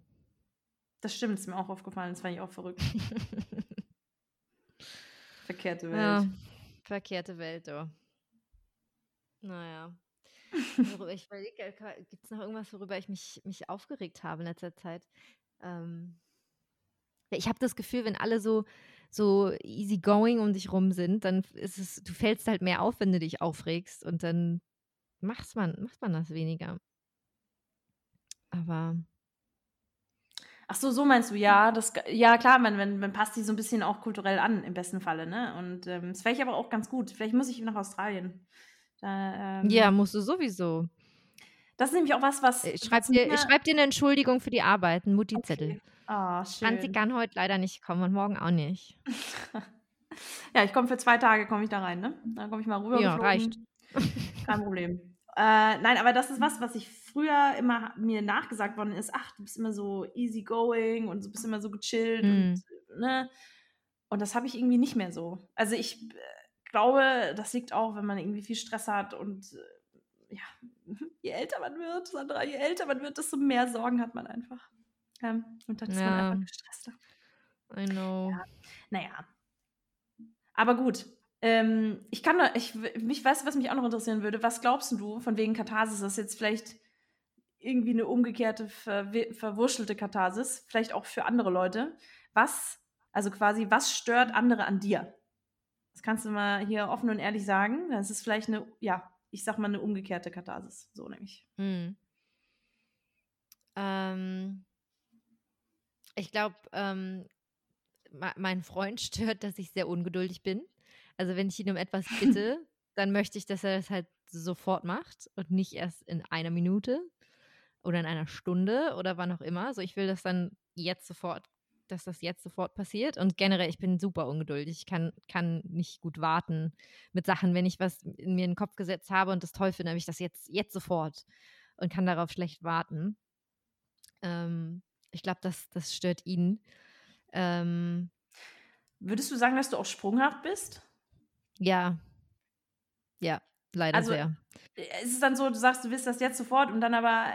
Das stimmt, ist mir auch aufgefallen. Das fand ich auch verrückt. verkehrte Welt. Ja, verkehrte Welt, oh. Naja. ich überlege, gibt es noch irgendwas, worüber ich mich, mich aufgeregt habe in letzter Zeit? Ähm, ich habe das Gefühl, wenn alle so, so easygoing um dich rum sind, dann ist es, du fällst halt mehr auf, wenn du dich aufregst und dann macht man, macht man das weniger. Aber Ach so, so meinst du, ja, das, ja klar, man, man, man passt die so ein bisschen auch kulturell an, im besten Falle, ne? Und ähm, das wäre ich aber auch ganz gut. Vielleicht muss ich nach Australien. Da, ähm, ja, musst du sowieso. Das ist nämlich auch was, was. Ich schreibe dir, schreib dir eine Entschuldigung für die Arbeit, einen Mutti-Zettel. Okay. Oh, schön. Franzi kann heute leider nicht kommen und morgen auch nicht. ja, ich komme für zwei Tage, komme ich da rein, ne? Dann komme ich mal rüber. Ja, reicht. Kein Problem. Äh, nein, aber das ist was, was ich früher immer mir nachgesagt worden ist. Ach, du bist immer so easygoing und du bist immer so gechillt mhm. und ne. Und das habe ich irgendwie nicht mehr so. Also ich äh, glaube, das liegt auch, wenn man irgendwie viel Stress hat und äh, ja, je älter man wird, Sandra, je älter man wird, desto mehr Sorgen hat man einfach. Ähm, und dann ist ja. man einfach gestresster. I know. Ja. Naja. Aber gut, ähm, ich kann, ich, mich weiß, was mich auch noch interessieren würde. Was glaubst du, von wegen Katharsis, das ist jetzt vielleicht irgendwie eine umgekehrte, ver verwurschelte Katharsis, vielleicht auch für andere Leute. Was, also quasi, was stört andere an dir? Das kannst du mal hier offen und ehrlich sagen. Das ist vielleicht eine, ja, ich sag mal eine umgekehrte Katharsis, so nämlich. Hm. Ähm, ich glaube, ähm, mein Freund stört, dass ich sehr ungeduldig bin. Also wenn ich ihn um etwas bitte, dann möchte ich, dass er das halt sofort macht und nicht erst in einer Minute oder in einer Stunde oder wann auch immer. So, ich will das dann jetzt sofort, dass das jetzt sofort passiert. Und generell, ich bin super ungeduldig. Ich kann, kann nicht gut warten mit Sachen. Wenn ich was in mir in den Kopf gesetzt habe und das toll finde, habe ich das jetzt, jetzt sofort und kann darauf schlecht warten. Ähm, ich glaube, das, das stört ihn. Ähm, Würdest du sagen, dass du auch sprunghaft bist? Ja. Ja, leider also, sehr. Ist es dann so, du sagst, du willst das jetzt sofort und dann aber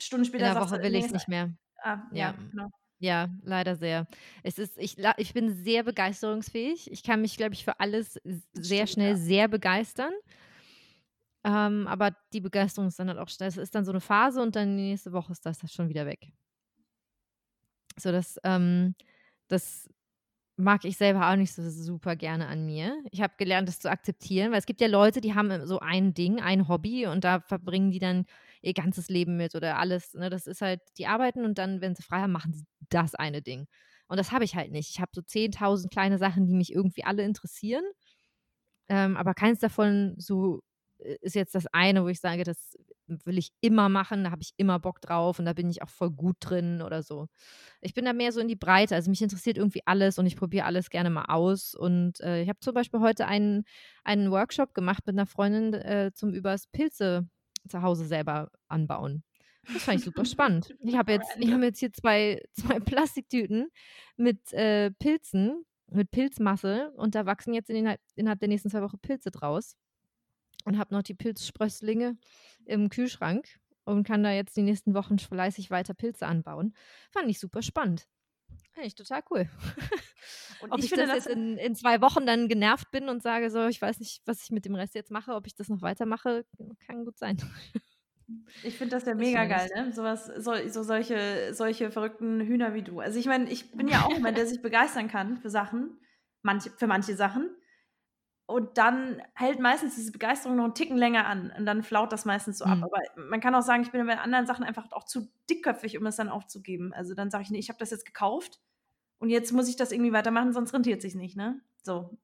Stunden später In der Woche will ich es nicht mehr. Ah, ja, ja, genau. Ja, leider sehr. Es ist, ich, ich bin sehr begeisterungsfähig. Ich kann mich, glaube ich, für alles sehr schnell ja. sehr begeistern. Ähm, aber die Begeisterung ist dann halt auch, das ist dann so eine Phase und dann die nächste Woche ist das, das schon wieder weg. So, das, ähm, das mag ich selber auch nicht so super gerne an mir. Ich habe gelernt, das zu akzeptieren, weil es gibt ja Leute, die haben so ein Ding, ein Hobby und da verbringen die dann ihr ganzes Leben mit oder alles. Ne? Das ist halt, die arbeiten und dann, wenn sie frei haben, machen sie das eine Ding. Und das habe ich halt nicht. Ich habe so 10.000 kleine Sachen, die mich irgendwie alle interessieren. Ähm, aber keins davon so äh, ist jetzt das eine, wo ich sage, das will ich immer machen, da habe ich immer Bock drauf und da bin ich auch voll gut drin oder so. Ich bin da mehr so in die Breite, also mich interessiert irgendwie alles und ich probiere alles gerne mal aus. Und äh, ich habe zum Beispiel heute einen, einen Workshop gemacht mit einer Freundin äh, zum übers Pilze zu Hause selber anbauen. Das fand ich super spannend. Ich habe jetzt, ich hab jetzt hier zwei, zwei Plastiktüten mit äh, Pilzen, mit Pilzmasse und da wachsen jetzt in den, innerhalb der nächsten zwei Wochen Pilze draus. Und habe noch die Pilzsprösslinge im Kühlschrank und kann da jetzt die nächsten Wochen fleißig weiter Pilze anbauen. Fand ich super spannend. Fand ich total cool. Und ob ich, ich finde, das jetzt in, in, zwei Wochen dann genervt bin und sage so, ich weiß nicht, was ich mit dem Rest jetzt mache, ob ich das noch weitermache, kann gut sein. Ich finde das ja mega geil, ne? Sowas, so, so solche, solche verrückten Hühner wie du. Also ich meine, ich bin ja auch jemand, der sich begeistern kann für Sachen, manche, für manche Sachen. Und dann hält meistens diese Begeisterung noch einen Ticken länger an und dann flaut das meistens so ab. Mhm. Aber man kann auch sagen, ich bin bei anderen Sachen einfach auch zu dickköpfig, um es dann aufzugeben. Also dann sage ich, nee, ich habe das jetzt gekauft und jetzt muss ich das irgendwie weitermachen, sonst rentiert sich nicht, ne? So.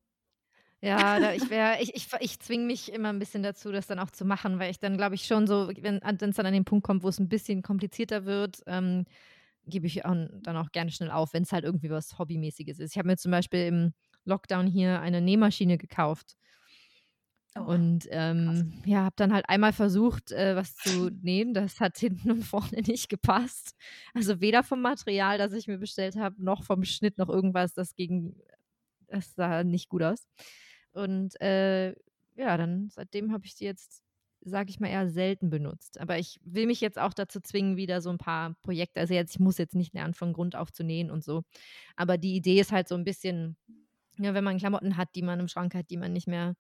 Ja, da, ich wäre, ich, ich, ich zwinge mich immer ein bisschen dazu, das dann auch zu machen, weil ich dann, glaube ich, schon so, wenn es dann an den Punkt kommt, wo es ein bisschen komplizierter wird, ähm, gebe ich auch, dann auch gerne schnell auf, wenn es halt irgendwie was Hobbymäßiges ist. Ich habe mir zum Beispiel im Lockdown hier eine Nähmaschine gekauft. Oh, und ähm, ja, habe dann halt einmal versucht, äh, was zu nähen. Das hat hinten und vorne nicht gepasst. Also weder vom Material, das ich mir bestellt habe, noch vom Schnitt, noch irgendwas. Das ging, das sah nicht gut aus. Und äh, ja, dann seitdem habe ich die jetzt, sage ich mal, eher selten benutzt. Aber ich will mich jetzt auch dazu zwingen, wieder so ein paar Projekte. Also jetzt, ich muss jetzt nicht lernen, von Grund auf zu nähen und so. Aber die Idee ist halt so ein bisschen ja, wenn man Klamotten hat, die man im Schrank hat, die man nicht mehr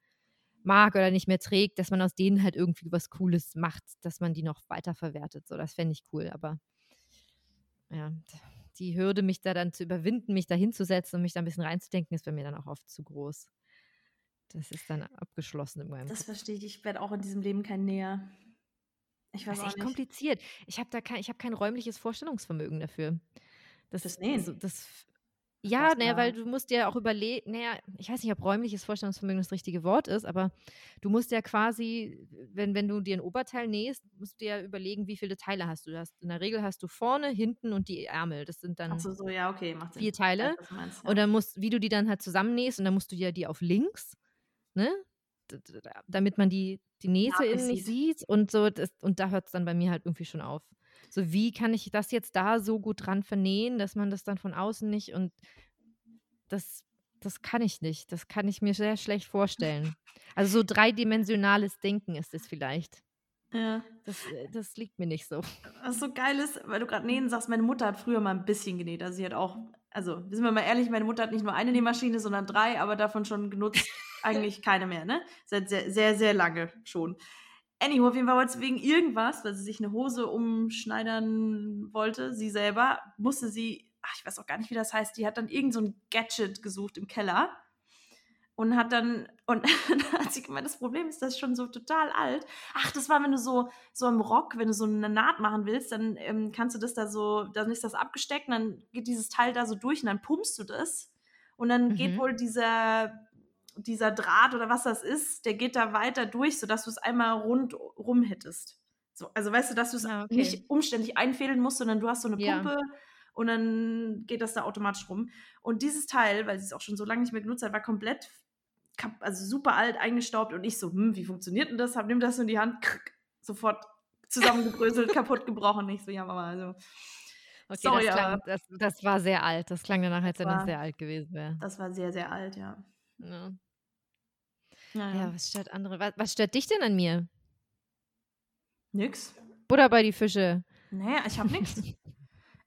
mag oder nicht mehr trägt, dass man aus denen halt irgendwie was Cooles macht, dass man die noch weiterverwertet. So, das fände ich cool. Aber ja, die Hürde, mich da dann zu überwinden, mich da hinzusetzen und mich da ein bisschen reinzudenken, ist bei mir dann auch oft zu groß. Das ist dann abgeschlossen in meinem Das Kopf. verstehe ich. Ich werde auch in diesem Leben kein Näher. Ich weiß das ist echt nicht. kompliziert. Ich habe da kein, ich habe kein räumliches Vorstellungsvermögen dafür. Das, das Nähen. Also, das ja, naja, weil du musst dir auch überlegen, naja, ich weiß nicht, ob räumliches Vorstellungsvermögen das richtige Wort ist, aber du musst ja quasi, wenn, wenn du dir ein Oberteil nähst, musst du dir ja überlegen, wie viele Teile hast du. hast. In der Regel hast du vorne, hinten und die Ärmel. Das sind dann so, so, ja, okay, vier Teile. Weiß, meinst, ja. Und dann musst, wie du die dann halt zusammennähst, und dann musst du ja die auf links, ne? Damit man die, die Nähte ja, nicht sieht und so. Das, und da hört es dann bei mir halt irgendwie schon auf. So, wie kann ich das jetzt da so gut dran vernähen, dass man das dann von außen nicht und das, das kann ich nicht. Das kann ich mir sehr schlecht vorstellen. Also so dreidimensionales Denken ist es vielleicht. Ja. Das, äh, das liegt mir nicht so. Was so geil ist, weil du gerade nähen sagst, meine Mutter hat früher mal ein bisschen genäht. Also sie hat auch, also sind wir mal ehrlich, meine Mutter hat nicht nur eine Nähmaschine, sondern drei, aber davon schon genutzt eigentlich keine mehr, ne? Seit sehr, sehr, sehr lange schon. Anywho, auf jeden Fall wollte sie wegen irgendwas, weil sie sich eine Hose umschneidern wollte, sie selber, musste sie, ach, ich weiß auch gar nicht, wie das heißt, die hat dann irgend so ein Gadget gesucht im Keller und hat dann, und dann hat sie gemeint, das Problem ist, das ist schon so total alt. Ach, das war, wenn du so, so im Rock, wenn du so eine Naht machen willst, dann ähm, kannst du das da so, dann ist das abgesteckt und dann geht dieses Teil da so durch und dann pumpst du das. Und dann mhm. geht wohl dieser dieser Draht oder was das ist, der geht da weiter durch, sodass du es einmal rundrum hättest. So, also weißt du, dass du es ah, okay. nicht umständlich einfädeln musst, sondern du hast so eine Pumpe ja. und dann geht das da automatisch rum. Und dieses Teil, weil sie es auch schon so lange nicht mehr genutzt hat, war komplett also super alt, eingestaubt und ich so, hm, wie funktioniert denn das? Hab nimm das in die Hand, krrk, sofort zusammengebröselt, kaputt gebrochen. Ich so, ja, Mama, also. Okay, Sorry, das, klang, das, das, war sehr alt. Das klang danach, als wenn das sehr alt gewesen wäre. Das war sehr, sehr alt, ja. Ja. Ja, ja. was stört andere? Was, was, stört dich denn an mir? Nix. Butter bei die Fische. Nee, ich hab nichts.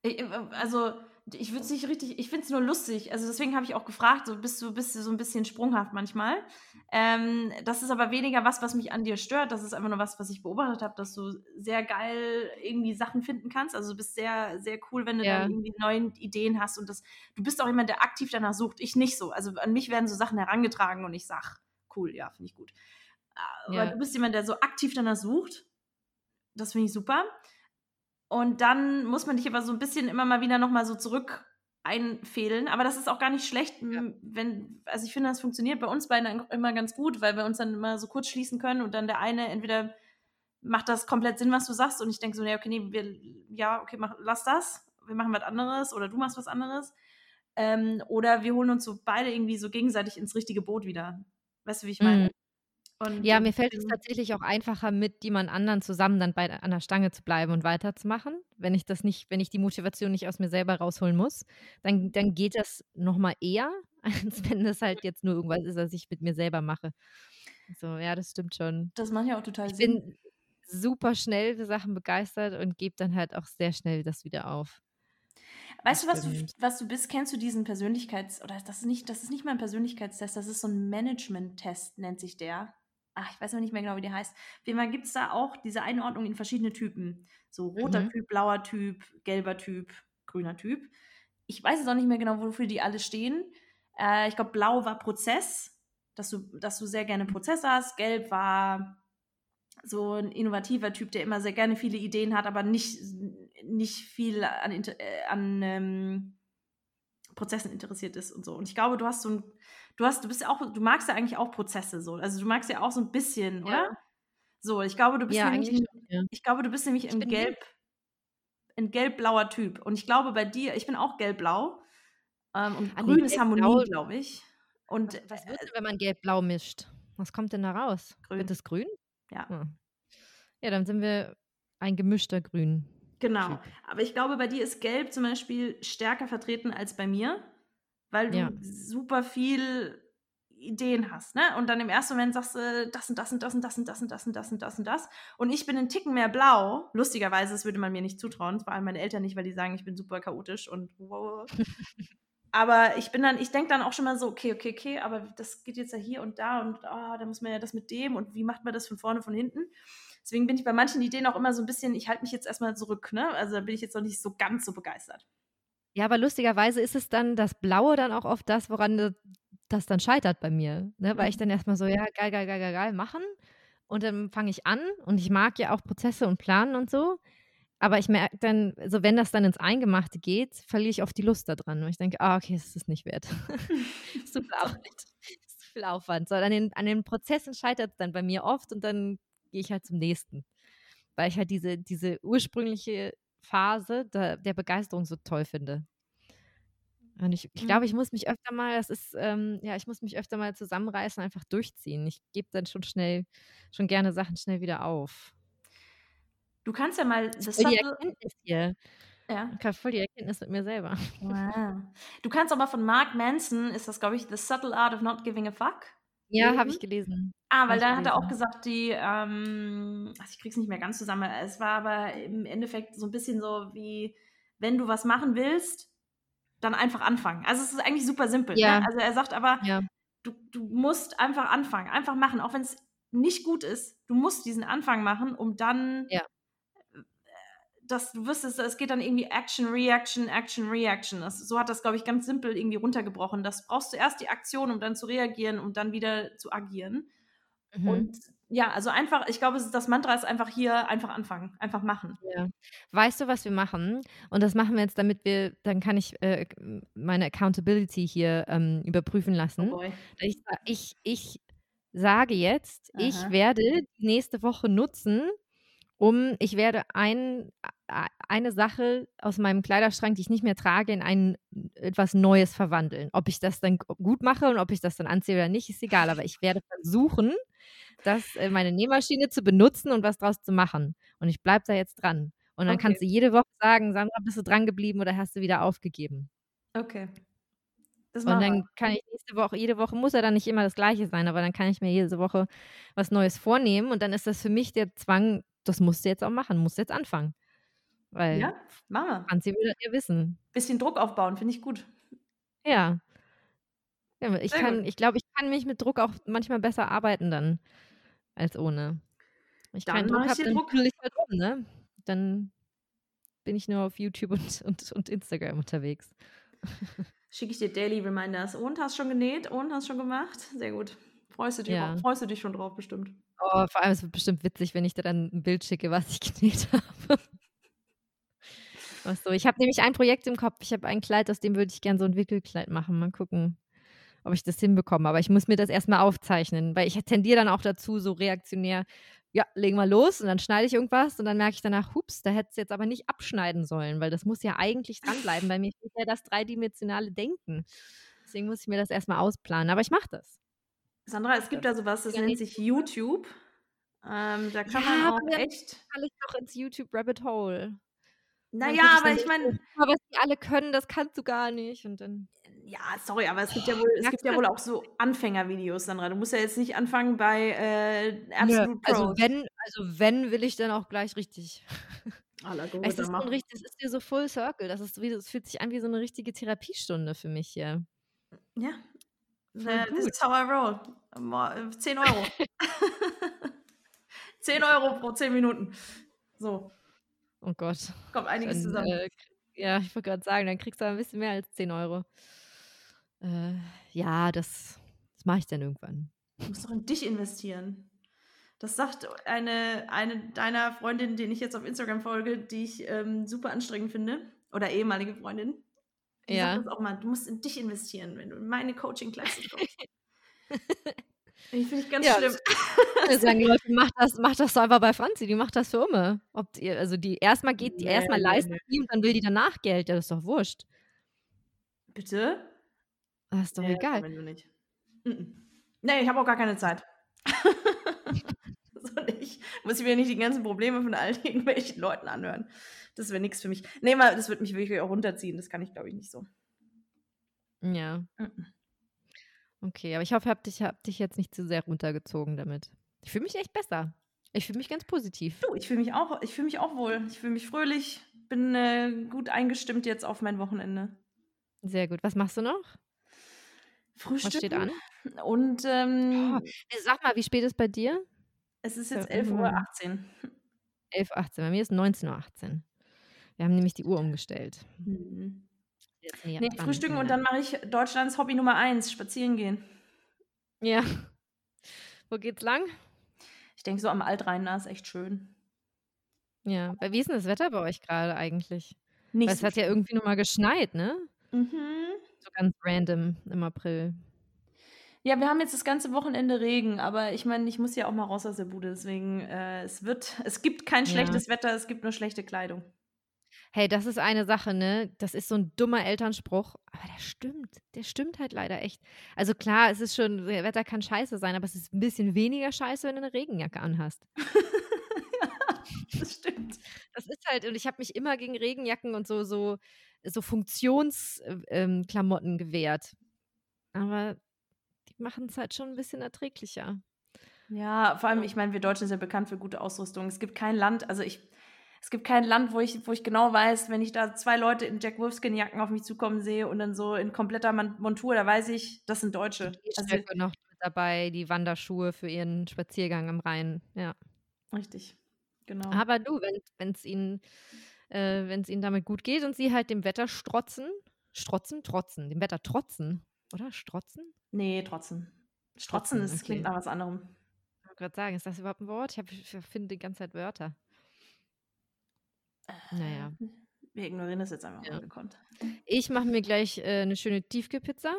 also, ich würde es nicht richtig, ich finde es nur lustig. Also deswegen habe ich auch gefragt, so bist du, bist du so ein bisschen sprunghaft manchmal. Ähm, das ist aber weniger was, was mich an dir stört. Das ist einfach nur was, was ich beobachtet habe, dass du sehr geil irgendwie Sachen finden kannst. Also du bist sehr, sehr cool, wenn du ja. dann irgendwie neue Ideen hast und das, du bist auch jemand, der aktiv danach sucht. Ich nicht so. Also an mich werden so Sachen herangetragen und ich sag, cool, ja, finde ich gut. Aber ja. du bist jemand, der so aktiv danach sucht. Das finde ich super. Und dann muss man dich aber so ein bisschen immer mal wieder nochmal so zurück einfädeln. Aber das ist auch gar nicht schlecht, ja. wenn, also ich finde, das funktioniert bei uns beiden immer ganz gut, weil wir uns dann immer so kurz schließen können und dann der eine entweder macht das komplett Sinn, was du sagst? Und ich denke so, nee, okay, nee, wir, ja, okay, mach, lass das, wir machen was anderes oder du machst was anderes. Ähm, oder wir holen uns so beide irgendwie so gegenseitig ins richtige Boot wieder. Weißt du, wie ich meine? Mhm. Und ja, mir fällt es tatsächlich auch einfacher, mit jemand anderen zusammen dann bei an der Stange zu bleiben und weiterzumachen. Wenn ich das nicht, wenn ich die Motivation nicht aus mir selber rausholen muss, dann, dann geht das nochmal eher, als wenn das halt jetzt nur irgendwas ist, was ich mit mir selber mache. So, ja, das stimmt schon. Das macht ja auch total ich Sinn. Ich bin super schnell für Sachen begeistert und gebe dann halt auch sehr schnell das wieder auf. Weißt du, was du, was du bist? Kennst du diesen Persönlichkeits- oder das ist nicht, das ist nicht mal ein Persönlichkeitstest, das ist so ein Management-Test, nennt sich der ach, ich weiß noch nicht mehr genau, wie der heißt. Auf jeden Fall gibt es da auch diese Einordnung in verschiedene Typen. So roter mhm. Typ, blauer Typ, gelber Typ, grüner Typ. Ich weiß jetzt auch nicht mehr genau, wofür die alle stehen. Äh, ich glaube, blau war Prozess, dass du, dass du sehr gerne Prozesse hast. Gelb war so ein innovativer Typ, der immer sehr gerne viele Ideen hat, aber nicht, nicht viel an, äh, an ähm, Prozessen interessiert ist und so. Und ich glaube, du hast so ein du hast, du bist ja auch, du magst ja eigentlich auch Prozesse so. Also du magst ja auch so ein bisschen, ja. oder? So, ich glaube, du bist ja, nämlich, in, ja. ich glaube, du bist nämlich in gelb, ein gelb-blauer Typ. Und ich glaube, bei dir, ich bin auch gelb-blau. Ähm, und An grün ist Harmonie, glaube ich. Und was, was wird denn, wenn man gelb-blau mischt? Was kommt denn da raus? Grün. Wird es grün? Ja. Hm. Ja, dann sind wir ein gemischter Grün. Genau. Aber ich glaube, bei dir ist Gelb zum Beispiel stärker vertreten als bei mir weil du ja. super viel Ideen hast, ne? Und dann im ersten Moment sagst du das und das und das und das und das und das und das und das und das. Und ich bin einen Ticken mehr blau. Lustigerweise, das würde man mir nicht zutrauen, vor allem meine Eltern nicht, weil die sagen, ich bin super chaotisch und wow. aber ich bin dann, ich denke dann auch schon mal so, okay, okay, okay, aber das geht jetzt ja hier und da und oh, da muss man ja das mit dem und wie macht man das von vorne, von hinten? Deswegen bin ich bei manchen Ideen auch immer so ein bisschen, ich halte mich jetzt erstmal zurück, ne? Also da bin ich jetzt noch nicht so ganz so begeistert. Ja, aber lustigerweise ist es dann das Blaue dann auch oft das, woran das dann scheitert bei mir, ne? Weil ich mhm. dann erstmal so: „Ja, geil, geil, geil, geil, geil, machen.“ Und dann fange ich an und ich mag ja auch Prozesse und Planen und so. Aber ich merke dann so, wenn das dann ins Eingemachte geht, verliere ich oft die Lust da dran. Und ich denke: „Ah, okay, das ist nicht wert.“ Ist zu viel Arbeit, ist zu viel Aufwand. So, an den an den Prozessen scheitert es dann bei mir oft und dann gehe ich halt zum nächsten. Weil ich halt diese diese ursprüngliche Phase der, der Begeisterung so toll finde. Und ich, ich mhm. glaube, ich muss mich öfter mal, das ist, ähm, ja, ich muss mich öfter mal zusammenreißen, einfach durchziehen. Ich gebe dann schon schnell, schon gerne Sachen schnell wieder auf. Du kannst ja mal das voll die Erkenntnis hier. Ja. Ich habe voll die Erkenntnis mit mir selber. Wow. Du kannst aber von Mark Manson, ist das, glaube ich, The Subtle Art of Not Giving a Fuck? Ja, habe ich gelesen. Ah, weil da hat er auch gesagt, die, ähm, also ich krieg's nicht mehr ganz zusammen. Es war aber im Endeffekt so ein bisschen so wie, wenn du was machen willst, dann einfach anfangen. Also es ist eigentlich super simpel. Ne? Ja. Ne? Also er sagt aber, ja. du, du musst einfach anfangen, einfach machen, auch wenn es nicht gut ist. Du musst diesen Anfang machen, um dann ja dass du wüsstest, es geht dann irgendwie Action, Reaction, Action, Reaction. Das, so hat das, glaube ich, ganz simpel irgendwie runtergebrochen. Das brauchst du erst die Aktion, um dann zu reagieren, um dann wieder zu agieren. Mhm. Und ja, also einfach, ich glaube, das Mantra ist einfach hier, einfach anfangen, einfach machen. Ja. Weißt du, was wir machen? Und das machen wir jetzt, damit wir, dann kann ich äh, meine Accountability hier ähm, überprüfen lassen. Oh ich, ich, ich sage jetzt, Aha. ich werde nächste Woche nutzen, um, ich werde ein, eine Sache aus meinem Kleiderschrank, die ich nicht mehr trage, in ein etwas Neues verwandeln. Ob ich das dann gut mache und ob ich das dann anziehe oder nicht, ist egal. Aber ich werde versuchen, das, äh, meine Nähmaschine zu benutzen und was draus zu machen. Und ich bleibe da jetzt dran. Und dann okay. kannst du jede Woche sagen, Sandra, bist du dran geblieben oder hast du wieder aufgegeben? Okay. Das und dann kann ich nächste Woche, jede Woche muss ja dann nicht immer das Gleiche sein, aber dann kann ich mir jede Woche was Neues vornehmen und dann ist das für mich der Zwang, das musst du jetzt auch machen, musst jetzt anfangen. Weil ja, Mama. Franzi will das ja wissen. Bisschen Druck aufbauen, finde ich gut. Ja. ja ich kann, ich glaube, ich kann mich mit Druck auch manchmal besser arbeiten dann als ohne. Ich dann keinen Druck habe, dann Druck. ich halt rum, ne? Dann bin ich nur auf YouTube und, und, und Instagram unterwegs. Schicke ich dir Daily Reminders. Und hast schon genäht und hast schon gemacht? Sehr gut. Freust du dich, ja. freust du dich schon drauf, bestimmt. Oh, vor allem ist es bestimmt witzig, wenn ich dir dann ein Bild schicke, was ich genäht habe. Was so. Ich habe nämlich ein Projekt im Kopf. Ich habe ein Kleid, aus dem würde ich gerne so ein Wickelkleid machen. Mal gucken, ob ich das hinbekomme. Aber ich muss mir das erstmal aufzeichnen, weil ich tendiere dann auch dazu, so reaktionär ja, legen wir los und dann schneide ich irgendwas und dann merke ich danach, hups, da hätte es jetzt aber nicht abschneiden sollen, weil das muss ja eigentlich dranbleiben, weil mir fehlt ja das dreidimensionale Denken. Deswegen muss ich mir das erstmal ausplanen, aber ich mache das. Sandra, es gibt da sowas, das nennt sich YouTube. Ähm, da kann Ja, man aber auch echt. falle ich doch ins YouTube-Rabbit Hole. Und dann Naja, ich aber ich meine, guck mal, was die alle können, das kannst du gar nicht und dann ja, sorry, aber es gibt ja wohl, es gibt ja das? wohl auch so Anfängervideos, Sandra. Du musst ja jetzt nicht anfangen bei äh, Absolute also Pros. wenn also wenn, will ich dann auch gleich richtig. Aller Es gut, ist so richtig es ist hier so Full Circle. Das ist wie es fühlt sich an wie so 'ne richtige Therapiestunde für mich hier. Ja, äh, this is how I roll. Mo- äh, 10 Euro. 10 Euro pro 10 Minuten. So, Oh Gott. kommt einiges Dann, zusammen. äh, ja, ich wollte grad sagen, dann kriegst du aber 'n bisschen mehr als 10 Euro. Äh, ja, das das mache ich dann irgendwann. Du musst doch in dich investieren. Das sagt eine, eine deiner Freundinnen, den ich jetzt auf Instagram folge, die ich ähm, super anstrengend finde, oder ehemalige Freundin. Sagt Ja. das auch mal, du musst in dich investieren, wenn du in meine Coaching-Klasse kommst. Ich finde ich ganz Ja, schlimm. Da sagen die Leute, mach das mach das doch einfach bei Franzi, die macht das für immer. Ob die also die erst mal geht die erst mal Nee, nee, leistet nee. und dann will die danach Geld. Ja, das ist doch wurscht. Bitte? Das ist doch Nee, egal. wollen wir nicht. Nee, ich habe auch gar keine Zeit. so nicht. Muss ich mir nicht die ganzen Probleme von all irgendwelchen Leuten anhören. Das wäre nichts für mich. Nee, mal, das wird mich wirklich auch runterziehen. Das kann ich, glaube ich, nicht so. Ja. Okay, aber ich hoffe, ich habe dich habe dich jetzt nicht zu sehr runtergezogen damit. Ich fühle mich echt besser. Ich fühle mich ganz positiv. Du, ich fühle mich auch, ich fühle mich auch wohl. Ich fühle mich fröhlich. Bin äh, gut eingestimmt jetzt auf mein Wochenende. Sehr gut. Was machst du noch? Was steht an? und ähm, Oh, sag mal, wie spät ist bei dir? es ist jetzt irgendwann 11.18 mal. Uhr. 11:18. Bei mir ist 19:18 Uhr. Wir haben nämlich die Uhr umgestellt. Mhm. Nee, frühstücken und dann mache ich Deutschlands Hobby Nummer 1, spazieren gehen. Ja. Wo geht's lang? Ich denke so am Altrhein, da ist echt schön. Ja. Weil wie ist denn das Wetter bei euch gerade eigentlich? Weil Nicht es so hat ja irgendwie noch mal geschneit, ne? Mhm. So ganz random im April. Ja, wir haben jetzt das ganze Wochenende Regen, aber ich meine, ich muss ja auch mal raus aus der Bude, deswegen äh, es wird, es gibt kein Ja. schlechtes Wetter, es gibt nur schlechte Kleidung. Hey, das ist eine Sache, ne? Das ist so ein dummer Elternspruch, aber der stimmt. Der stimmt halt leider echt. Also klar, es ist schon, Wetter kann scheiße sein, aber es ist ein bisschen weniger scheiße, wenn du eine Regenjacke anhast. das stimmt. Das ist halt, und ich habe mich immer gegen Regenjacken und so, so, so Funktionsklamotten ähm, gewehrt. Aber die machen es halt schon ein bisschen erträglicher. Ja, vor allem, ich meine, wir Deutschen sind ja bekannt für gute Ausrüstung. Es gibt kein Land, also ich, es gibt kein Land, wo ich, wo ich genau weiß, wenn ich da zwei Leute in Jack Wolfskin-Jacken auf mich zukommen sehe und dann so in kompletter Montur, da weiß ich, das sind Deutsche. Die Also, noch dabei, die Wanderschuhe für ihren Spaziergang am Rhein. Ja. richtig, genau. Aber du, wenn es ihnen, äh, wenn es ihnen damit gut geht und sie halt dem Wetter strotzen, strotzen, trotzen, dem Wetter trotzen, oder? Strotzen? Nee, trotzdem. Strotzen, Strotzen, das okay. klingt nach was anderem. Ich wollte gerade sagen, ist das überhaupt ein Wort? Ich, hab- ich finde die ganze Zeit Wörter. Naja. Wir ignorieren das jetzt einfach Ja. mal gekonnt. Ich mache mir gleich äh, eine schöne Tiefkühlpizza.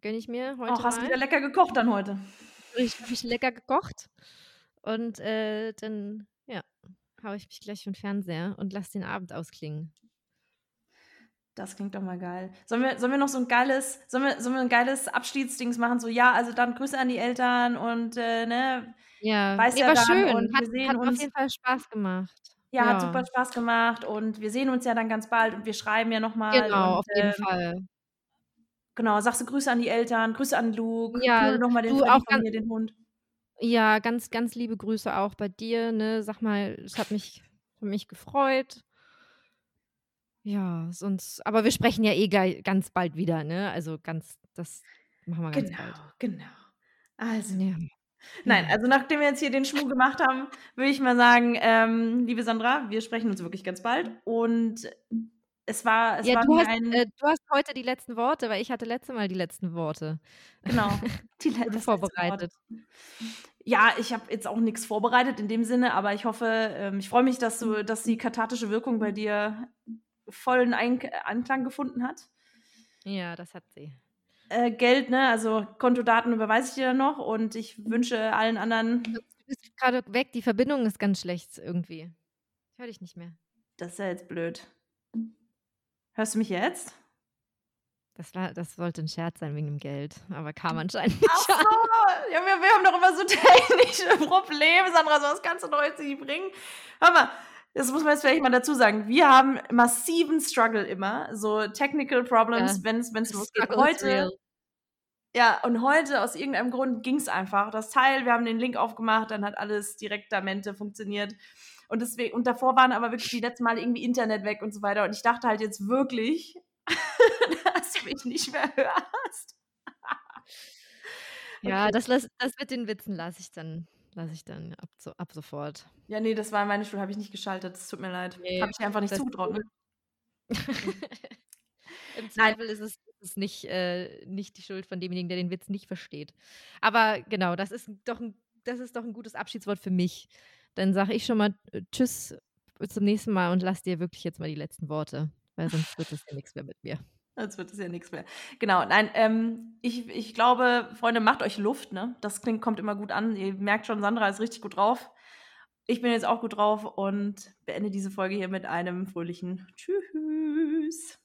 Gönne ich mir heute Auch hast du mal. wieder lecker gekocht dann heute. Richtig, richtig lecker gekocht. Und äh, dann, ja, haue ich mich gleich vom Fernseher und lasse den Abend ausklingen. Das klingt doch mal geil. Sollen wir, sollen wir noch so ein geiles, sollen wir, sollen wir ein geiles Abschiedsdings machen? So, ja, also dann Grüße an die Eltern und äh, ne, Ja, Weiß nee, ja war dann schön. und wir Hat, sehen hat auf jeden Fall Spaß gemacht. Ja, hat Ja. super Spaß gemacht und wir sehen uns ja dann ganz bald und wir schreiben ja nochmal. Genau, und, auf jeden ähm, Fall. Genau, sagst du Grüße an die Eltern, Grüße an Luke, Ja, nochmal den du auch von mir, den Hund. Ja, ganz, ganz liebe Grüße auch bei dir. Ne? Sag mal, es hat mich, hat mich gefreut. Ja, sonst, aber wir sprechen ja eh ganz bald wieder, ne? Also ganz, das machen wir ganz Genau, bald. genau. Also, Ja. Nein, also nachdem wir jetzt hier den Schmuh gemacht haben, würde ich mal sagen, ähm, liebe Sandra, wir sprechen uns wirklich ganz bald und es war, es Ja, war du hast, ein, äh, du hast heute die letzten Worte, weil ich hatte letzte Mal die letzten Worte. genau, die le- Wurde das letzte Wort. vorbereitet. Ja, ich habe jetzt auch nichts vorbereitet in dem Sinne, aber ich hoffe, ähm, ich freue mich, dass du, dass die kathartische Wirkung bei dir vollen Ein Anklang gefunden hat. Ja, das hat sie. Äh, Geld, ne? Also Kontodaten überweise ich dir dann noch und ich wünsche allen anderen. Du bist gerade weg, die Verbindung ist ganz schlecht irgendwie. Ich höre dich nicht mehr. Das ist ja jetzt blöd. Hörst du mich jetzt? Das, war, das sollte ein Scherz sein wegen dem Geld, aber kam anscheinend nicht. Ach so, ja, wir, wir haben doch immer so technische Probleme, Sandra, so was kannst du doch jetzt nicht bringen. Hör mal, das muss man jetzt vielleicht mal dazu sagen. Wir haben massiven Struggle immer, so Technical Problems, ja. wenn es losgeht. Heute, ja, und heute aus irgendeinem Grund ging es einfach. Das Teil, wir haben den Link aufgemacht, dann hat alles direktamente funktioniert. Und, deswegen, und davor waren aber wirklich die letzten Mal irgendwie Internet weg und so weiter. Und ich dachte halt jetzt wirklich, dass du mich nicht mehr hörst. ja, das, das mit den Witzen lasse ich dann lasse ich dann ab, so, ab sofort. Ja, nee, das war meine Schuld, habe ich nicht geschaltet. Es tut mir leid. Nee, habe ich einfach nicht zugetraut. Ne? Im Zweifel ist es, ist nicht, äh, nicht die Schuld von demjenigen, der den Witz nicht versteht. Aber genau, das ist doch ein, das ist doch ein gutes Abschiedswort für mich. Dann sage ich schon mal äh, Tschüss, zum nächsten Mal und lass dir wirklich jetzt mal die letzten Worte, weil sonst wird es ja nichts mehr mit mir. Jetzt wird es ja nichts mehr. Genau, nein, ähm, ich, ich glaube, Freunde, macht euch Luft, ne? Das klingt, kommt immer gut an. Ihr merkt schon, Sandra ist richtig gut drauf. Ich bin jetzt auch gut drauf und beende diese Folge hier mit einem fröhlichen Tschüss.